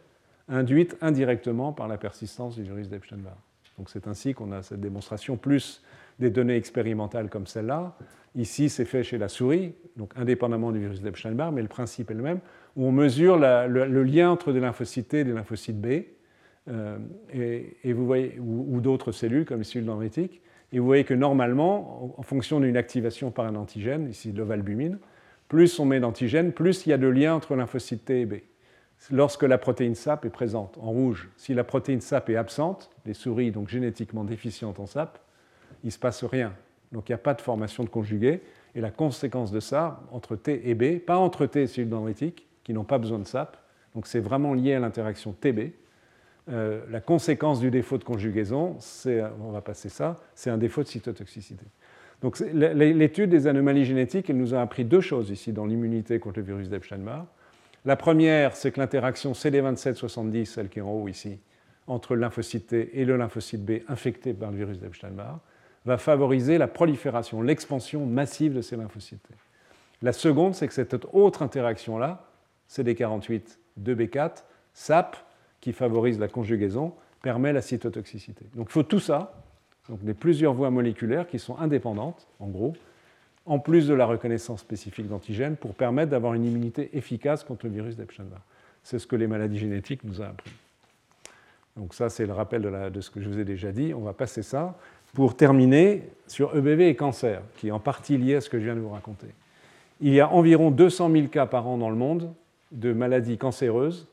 S2: induite indirectement par la persistance du virus d'Epstein-Barr. Donc c'est ainsi qu'on a cette démonstration, plus des données expérimentales comme celle-là. Ici, c'est fait chez la souris, donc indépendamment du virus d'Epstein-Barr, mais le principe est le même, où on mesure le, lien entre des lymphocytes et des lymphocytes B, euh, et, vous voyez, ou, d'autres cellules comme les cellules dendritiques. Et vous voyez que normalement, en, fonction d'une activation par un antigène, ici l'ovalbumine, plus on met d'antigène, plus il y a de lien entre lymphocyte T et B. Lorsque la protéine SAP est présente en rouge, si la protéine SAP est absente, les souris donc génétiquement déficientes en SAP, il ne se passe rien. Donc il n'y a pas de formation de conjugués. Et la conséquence de ça, entre T et B, pas entre T et cellules dendritiques, qui n'ont pas besoin de SAP, donc c'est vraiment lié à l'interaction TB, euh, la conséquence du défaut de conjugaison, on va passer ça, c'est un défaut de cytotoxicité. Donc l'étude des anomalies génétiques, elle nous a appris deux choses ici dans l'immunité contre le virus d'Epstein-Barr. La première, c'est que l'interaction CD27-70, celle qui est en haut ici, entre le lymphocyte T et le lymphocyte B infecté par le virus d'Epstein-Barr, va favoriser la prolifération, l'expansion massive de ces lymphocytes T. La seconde, c'est que cette autre interaction-là, CD48, 2B4, SAP, qui favorise la conjugaison permet la cytotoxicité. Donc il faut tout ça, donc des plusieurs voies moléculaires qui sont indépendantes, en gros, en plus de la reconnaissance spécifique d'antigènes, pour permettre d'avoir une immunité efficace contre le virus d'Epstein-Barr. C'est ce que les maladies génétiques nous ont appris. Donc ça, c'est le rappel de, de, ce que je vous ai déjà dit. On va passer ça pour terminer sur EBV et cancer, qui est en partie lié à ce que je viens de vous raconter. Il y a environ 200 000 cas par an dans le monde de maladies cancéreuses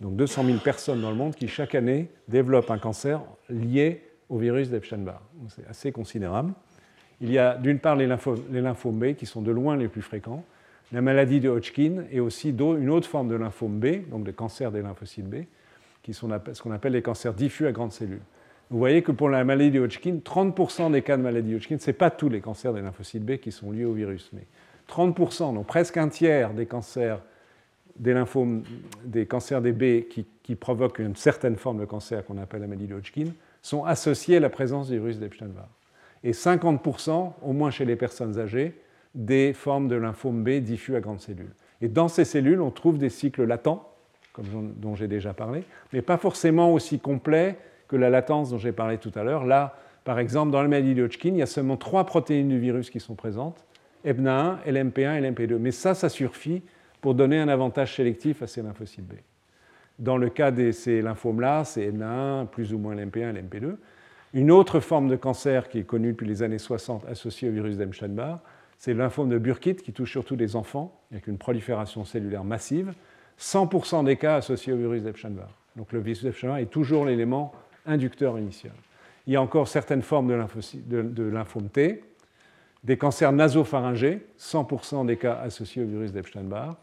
S2: donc 200 000 personnes dans le monde qui chaque année développent un cancer lié au virus d'Epstein-Barr. C'est assez considérable. Il y a d'une part les, lymphomes B qui sont de loin les plus fréquents, la maladie de Hodgkin et aussi une autre forme de lymphome B, donc le cancer des lymphocytes B, qui sont ce qu'on appelle les cancers diffus à grandes cellules. Vous voyez que pour la maladie de Hodgkin, 30% des cas de maladie de Hodgkin, ce n'est pas tous les cancers des lymphocytes B qui sont liés au virus, mais 30%, donc presque un tiers des cancers des lymphomes, des cancers des B qui, provoquent une certaine forme de cancer qu'on appelle la maladie de Hodgkin, sont associés à la présence du virus d'Epstein-Barr. Et 50%, au moins chez les personnes âgées, des formes de lymphome B diffus à grandes cellules. Et dans ces cellules, on trouve des cycles latents, comme dont j'ai déjà parlé, mais pas forcément aussi complets que la latence dont j'ai parlé tout à l'heure. Là, par exemple, dans la maladie de Hodgkin, il y a seulement trois protéines du virus qui sont présentes, EBNA1, LMP1 et LMP2. Mais ça, ça suffit pour donner un avantage sélectif à ces lymphocytes B. Dans le cas de ces lymphomes-là, c'est NA1 plus ou moins l'MP1 et l'MP2. Une autre forme de cancer qui est connue depuis les années 60 associée au virus d'Epstein-Barr, c'est le lymphome de Burkitt qui touche surtout des enfants avec une prolifération cellulaire massive. 100% des cas associés au virus d'Epstein-Barr. Donc le virus d'Epstein-Barr est toujours l'élément inducteur initial. Il y a encore certaines formes de, de lymphome T, des cancers nasopharyngés, 100% des cas associés au virus d'Epstein-Barr,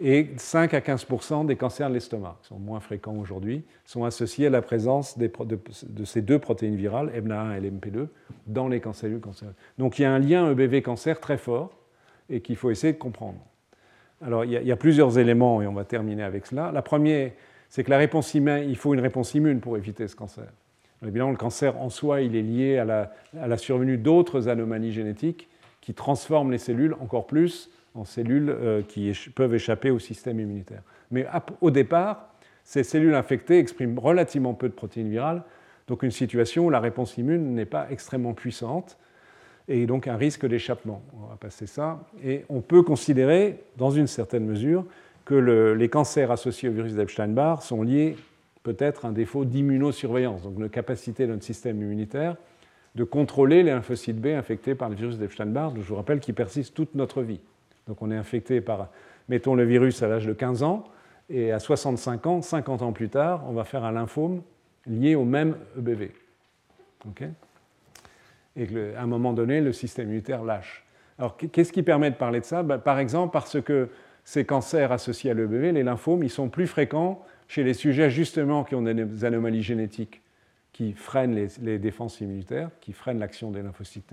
S2: et 5 à 15% des cancers de l'estomac, qui sont moins fréquents aujourd'hui, sont associés à la présence de, ces deux protéines virales, EBNA1 et LMP2, dans les cellules cancéreuses. Donc il y a un lien EBV-cancer très fort et qu'il faut essayer de comprendre. Alors il y, a, plusieurs éléments et on va terminer avec cela. La première, c'est que la réponse immune, il faut une réponse immune pour éviter ce cancer. Évidemment, le cancer en soi, il est lié à la survenue d'autres anomalies génétiques qui transforment les cellules encore plus en cellules euh, qui peuvent échapper au système immunitaire. Mais au départ, ces cellules infectées expriment relativement peu de protéines virales, donc une situation où la réponse immune n'est pas extrêmement puissante et donc un risque d'échappement. On va passer ça. Et on peut considérer, dans une certaine mesure, que les cancers associés au virus d'Epstein-Barr sont liés peut-être à un défaut d'immunosurveillance, donc une capacité de notre système immunitaire de contrôler les lymphocytes B infectés par le virus d'Epstein-Barr, je vous rappelle, qui persiste toute notre vie. Donc on est infecté par, mettons le virus à l'âge de 15 ans, et à 65 ans, 50 ans plus tard, on va faire un lymphome lié au même EBV. et à un moment donné, le système immunitaire lâche. Alors qu'est-ce qui permet de parler de ça? Ben, Par exemple, parce que ces cancers associés à l'EBV, les lymphomes, ils sont plus fréquents chez les sujets justement qui ont des anomalies génétiques qui freinent les défenses immunitaires, qui freinent l'action des lymphocytes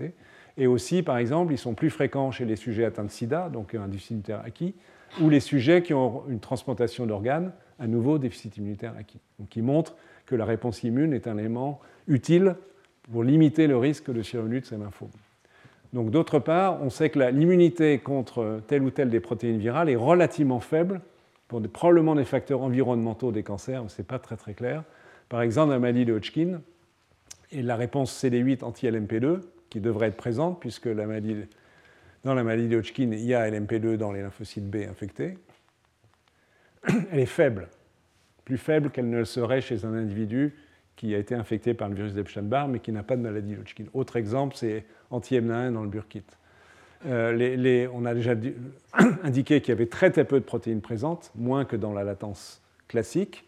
S2: et aussi, par exemple, ils sont plus fréquents chez les sujets atteints de sida, donc un déficit immunitaire acquis, ou les sujets qui ont une transplantation d'organes, un nouveau déficit immunitaire acquis. Donc, qui montre que la réponse immune est un élément utile pour limiter le risque de survenue ces lymphomes. Donc, d'autre part, on sait que l'immunité contre telle ou telle des protéines virales est relativement faible pour probablement des facteurs environnementaux des cancers, ce n'est pas très très clair. Par exemple, la maladie de Hodgkin, et la réponse CD8 anti-LMP2, qui devrait être présente, puisque dans la maladie de Hodgkin, il y a LMP2 dans les lymphocytes B infectés. Elle est faible, plus faible qu'elle ne le serait chez un individu qui a été infecté par le virus d'Epstein-Barr, mais qui n'a pas de maladie de Hodgkin. Autre exemple, c'est anti-MNA1 dans le Burkitt. Euh, on a déjà indiqué qu'il y avait très, très peu de protéines présentes, moins que dans la latence classique.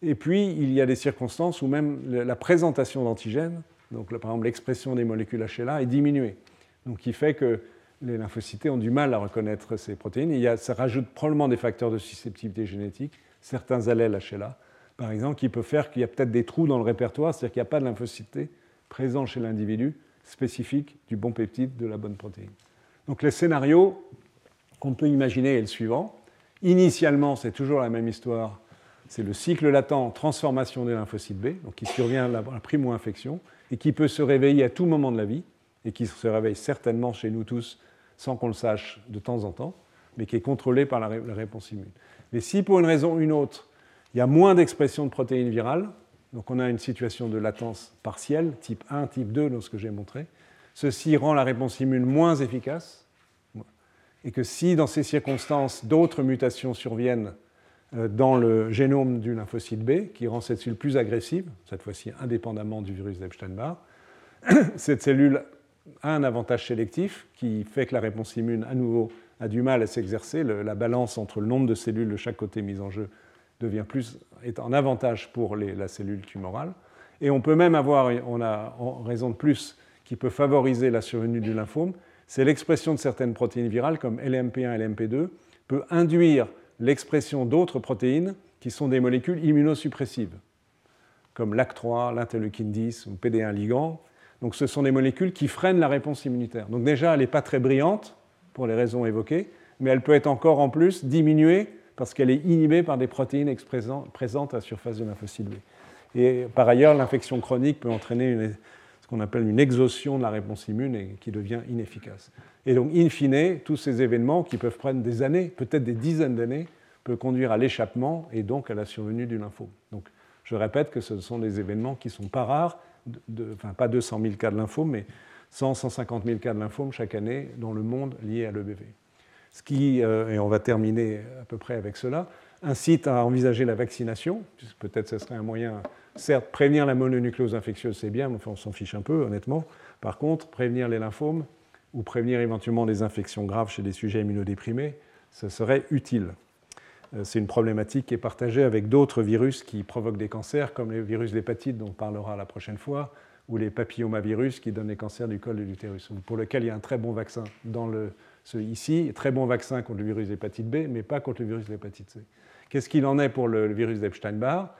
S2: Et puis, il y a des circonstances où même la présentation d'antigènes donc, par exemple, l'expression des molécules HLA est diminuée. Donc, qui fait que les lymphocytes ont du mal à reconnaître ces protéines. il y a, ça rajoute probablement des facteurs de susceptibilité génétique, certains allèles HLA, par exemple, qui peuvent faire qu'il y a peut-être des trous dans le répertoire, c'est-à-dire qu'il n'y a pas de lymphocyte présent chez l'individu spécifique du bon peptide de la bonne protéine. Donc les scénarios qu'on peut imaginer est le suivant. Initialement, c'est toujours la même histoire. C'est le cycle latent transformation des lymphocytes B, donc qui survient à la primo-infection et qui peut se réveiller à tout moment de la vie, et qui se réveille certainement chez nous tous sans qu'on le sache de temps en temps, mais qui est contrôlé par la, réponse immune. Mais si pour une raison ou une autre, il y a moins d'expression de protéines virales, donc on a une situation de latence partielle, type 1, type 2, dans ce que j'ai montré, ceci rend la réponse immune moins efficace, et que si dans ces circonstances d'autres mutations surviennent dans le génome du lymphocyte B, qui rend cette cellule plus agressive, cette fois-ci indépendamment du virus d'Epstein-Barr. Cette cellule a un avantage sélectif qui fait que la réponse immune, à nouveau, a du mal à s'exercer. La balance entre le nombre de cellules de chaque côté mises en jeu devient plus, est en avantage pour la cellule tumorale. Et on peut même avoir, on a en raison de plus, qui peut favoriser la survenue du lymphome, c'est l'expression de certaines protéines virales comme LMP1 et LMP2 peut induire l'expression d'autres protéines qui sont des molécules immunosuppressives, comme LAC3, l'interleukine 10 ou PD1 ligand. Donc ce sont des molécules qui freinent la réponse immunitaire. Donc déjà, elle n'est pas très brillante, pour les raisons évoquées, mais elle peut être encore en plus diminuée parce qu'elle est inhibée par des protéines présentes à la surface de lymphocyte B. Et par ailleurs, l'infection chronique peut entraîner ce qu'on appelle une exhaustion de la réponse immune et qui devient inefficace. Et donc, in fine, tous ces événements qui peuvent prendre des années, peut-être des dizaines d'années, peuvent conduire à l'échappement et donc à la survenue du lymphome. Donc, je répète que ce sont des événements qui ne sont pas rares, enfin pas 200 000 cas de lymphome, mais 100, 150 000 cas de lymphome chaque année dans le monde liés à l'EBV. Ce qui, euh, et on va terminer à peu près avec cela, incite à envisager la vaccination, puisque peut-être ce serait un moyen, certes, prévenir la mononucléose infectieuse, c'est bien, mais on s'en fiche un peu, honnêtement. Par contre, prévenir les lymphomes ou prévenir éventuellement des infections graves chez des sujets immunodéprimés, ce serait utile. Euh, c'est une problématique qui est partagée avec d'autres virus qui provoquent des cancers, comme les virus d'hépatite dont on parlera la prochaine fois, ou les papillomavirus qui donnent des cancers du col de l'utérus, pour lequel il y a un très bon vaccin dans le, ce, ici, très bon vaccin contre le virus d'hépatite B, mais pas contre le virus d'hépatite C. Qu'est-ce qu'il en est pour le, virus d'Epstein-Barr?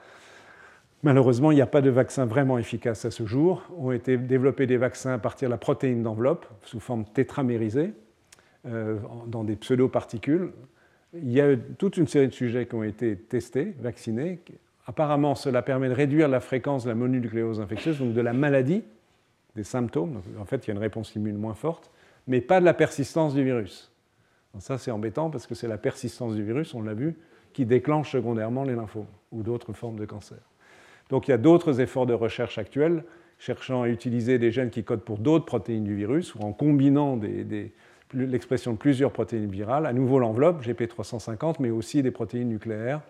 S2: Malheureusement, il n'y a pas de vaccin vraiment efficace à ce jour. Ont été développés des vaccins à partir de la protéine d'enveloppe sous forme tétramérisée euh, dans des pseudo-particules. Il y a toute une série de sujets qui ont été testés, vaccinés. Apparemment, cela permet de réduire la fréquence de la mononucléose infectieuse, donc de la maladie, des symptômes. en fait, il y a une réponse immune moins forte, mais pas de la persistance du virus. ça, c'est embêtant parce que c'est la persistance du virus, on l'a vu, qui déclenche secondairement les lymphomes ou d'autres formes de cancer. Donc il y a d'autres efforts de recherche actuels cherchant à utiliser des gènes qui codent pour d'autres protéines du virus ou en combinant l'expression de plusieurs protéines virales, à nouveau l'enveloppe GP350, mais aussi des protéines nucléaires.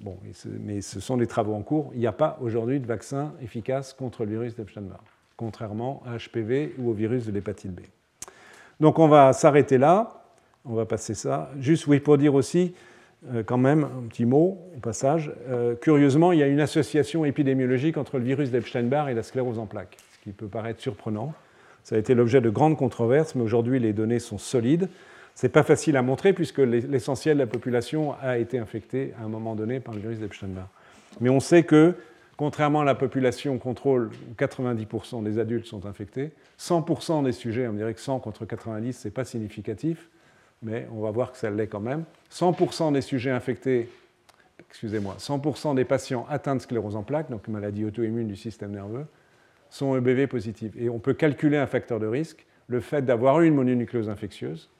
S2: Bon, mais ce sont des travaux en cours. Il n'y a pas aujourd'hui de vaccin efficace contre le virus d'Epstein-Barr, contrairement à HPV ou au virus de l'hépatite B. Donc on va s'arrêter là. On va passer ça. Juste oui, pour dire aussi, quand même, un petit mot au passage. Euh, curieusement, il y a une association épidémiologique entre le virus d'Epstein-Barr et la sclérose en plaques, ce qui peut paraître surprenant. Ça a été l'objet de grandes controverses, mais aujourd'hui les données sont solides. Ce n'est pas facile à montrer puisque l'essentiel de la population a été infecté à un moment donné par le virus d'Epstein-Barr. Mais on sait que, contrairement à la population contrôle où 90% des adultes sont infectés, 100% des sujets, on dirait que 100 contre 90, ce n'est pas significatif, mais on va voir que ça l'est quand même. 100% des sujets infectés, excusez-moi, 100% des patients atteints de sclérose en plaques, donc maladie auto-immune du système nerveux, sont EBV positifs. Et on peut calculer un facteur de risque. Le fait d'avoir eu une mononucléose infectieuse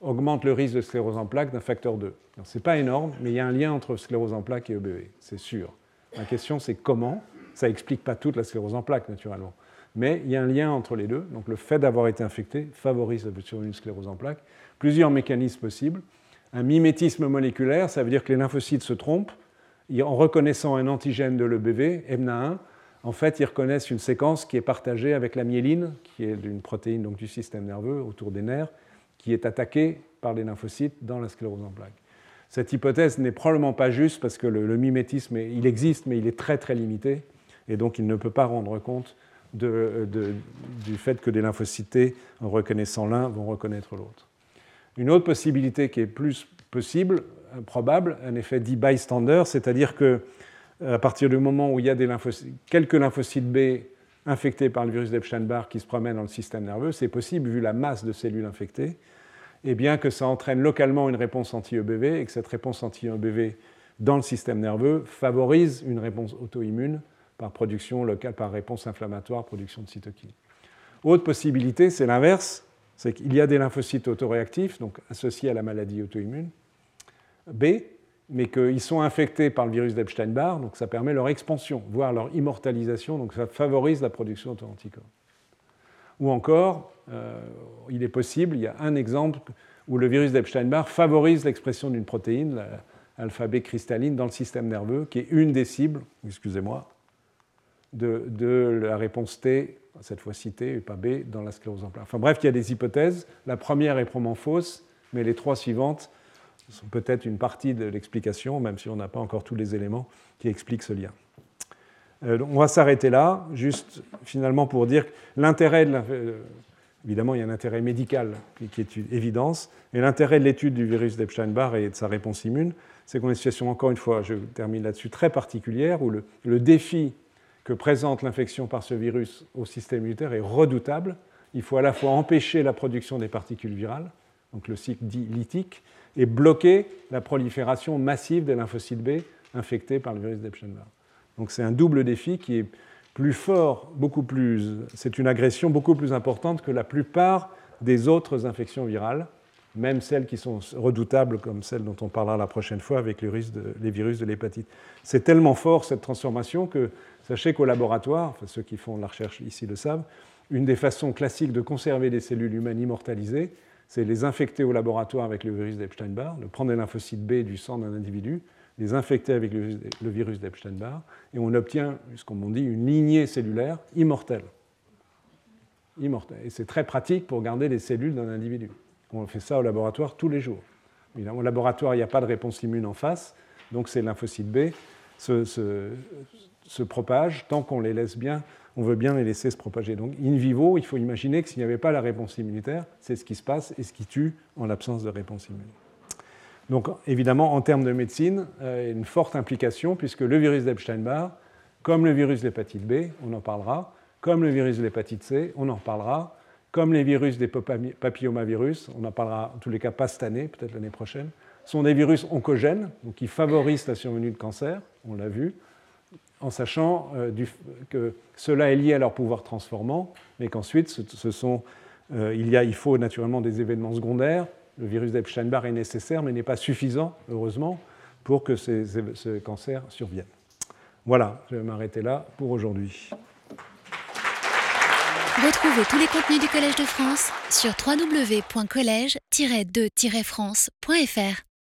S2: augmente le risque de sclérose en plaques d'un facteur 2. Ce n'est pas énorme, mais il y a un lien entre sclérose en plaques et EBV, c'est sûr. La question, c'est comment. Ça n'explique pas toute la sclérose en plaques, naturellement. Mais il y a un lien entre les deux. Donc le fait d'avoir été infecté favorise la sclérose en plaques plusieurs mécanismes possibles. Un mimétisme moléculaire, ça veut dire que les lymphocytes se trompent. En reconnaissant un antigène de l'EBV, EMNA1, en fait, ils reconnaissent une séquence qui est partagée avec la myéline, qui est une protéine donc, du système nerveux autour des nerfs, qui est attaquée par les lymphocytes dans la sclérose en plaques. Cette hypothèse n'est probablement pas juste parce que le, mimétisme, il existe, mais il est très très limité, et donc il ne peut pas rendre compte du fait que des lymphocytes, en reconnaissant l'un, vont reconnaître l'autre. Une autre possibilité qui est plus possible, probable, un effet dit bystander, c'est-à-dire que euh, à partir du moment où il y a quelques lymphocytes B infectés par le virus d'Epstein-Barr qui se promènent dans le système nerveux, c'est possible vu la masse de cellules infectées, et bien que ça entraîne localement une réponse anti-EBV et que cette réponse anti-EBV dans le système nerveux favorise une réponse auto-immune par production locale, par réponse inflammatoire, production de cytokines. Autre possibilité, c'est l'inverse, c'est qu'il y a des lymphocytes autoréactifs, donc associés à la maladie auto-immune, B, mais qu'ils sont infectés par le virus d'Epstein-Barr, donc ça permet leur expansion, voire leur immortalisation, donc ça favorise la production d'auto-anticorps. Ou encore, euh, il est possible, il y a un exemple où le virus d'Epstein-Barr favorise l'expression d'une protéine, l'alphabet cristalline, dans le système nerveux, qui est une des cibles, excusez-moi, de, la réponse T cette fois cité, et pas B, dans la sclérose en plaques. Enfin bref, il y a des hypothèses. La première est probablement fausse, mais les trois suivantes sont peut-être une partie de l'explication, même si on n'a pas encore tous les éléments qui expliquent ce lien. Euh, on va s'arrêter là, juste finalement pour dire que l'intérêt de. Euh, évidemment, il y a un intérêt médical qui est une évidence, et l'intérêt de l'étude du virus d'Epstein-Barr et de sa réponse immune, c'est qu'on est une situation, encore une fois, je termine là-dessus, très particulière, où le défi que présente l'infection par ce virus au système immunitaire est redoutable. Il faut à la fois empêcher la production des particules virales, donc le cycle dit lytique, et bloquer la prolifération massive des lymphocytes B infectés par le virus d'Epstein-Barr. Donc c'est un double défi qui est plus fort, beaucoup plus. C'est une agression beaucoup plus importante que la plupart des autres infections virales, même celles qui sont redoutables, comme celles dont on parlera la prochaine fois avec les virus de l'hépatite. C'est tellement fort cette transformation que Sachez qu'au laboratoire, ceux qui font la recherche ici le savent, une des façons classiques de conserver des cellules humaines immortalisées, c'est les infecter au laboratoire avec le virus d'Epstein-Barr, de prendre des lymphocytes B du sang d'un individu, les infecter avec le virus d'Epstein-Barr, et on obtient, comme on dit, une lignée cellulaire immortelle. Immortelle. Et c'est très pratique pour garder les cellules d'un individu. On fait ça au laboratoire tous les jours. Au laboratoire, il n'y a pas de réponse immune en face, donc ces lymphocytes B se, propagent tant qu'on les laisse bien, on veut bien les laisser se propager. Donc in vivo, il faut imaginer que s'il n'y avait pas la réponse immunitaire, c'est ce qui se passe et ce qui tue en l'absence de réponse immunitaire. Donc évidemment, en termes de médecine, euh, une forte implication, puisque le virus d'Epstein-Barr, comme le virus de l'hépatite B, on en parlera, comme le virus de l'hépatite C, on en reparlera, comme les virus des papillomavirus, on en parlera en tous les cas pas cette année, peut-être l'année prochaine, sont des virus oncogènes, donc qui favorisent la survenue de cancer, on l'a vu, en sachant euh, que cela est lié à leur pouvoir transformant, mais qu'ensuite, euh, il, y a, il faut naturellement des événements secondaires. Le virus d'Epstein-Barr est nécessaire, mais n'est pas suffisant, heureusement, pour que ce cancer survienne. Voilà, je vais m'arrêter là pour aujourd'hui.
S1: Retrouvez tous les contenus du Collège de France sur www.colège-2-france.fr.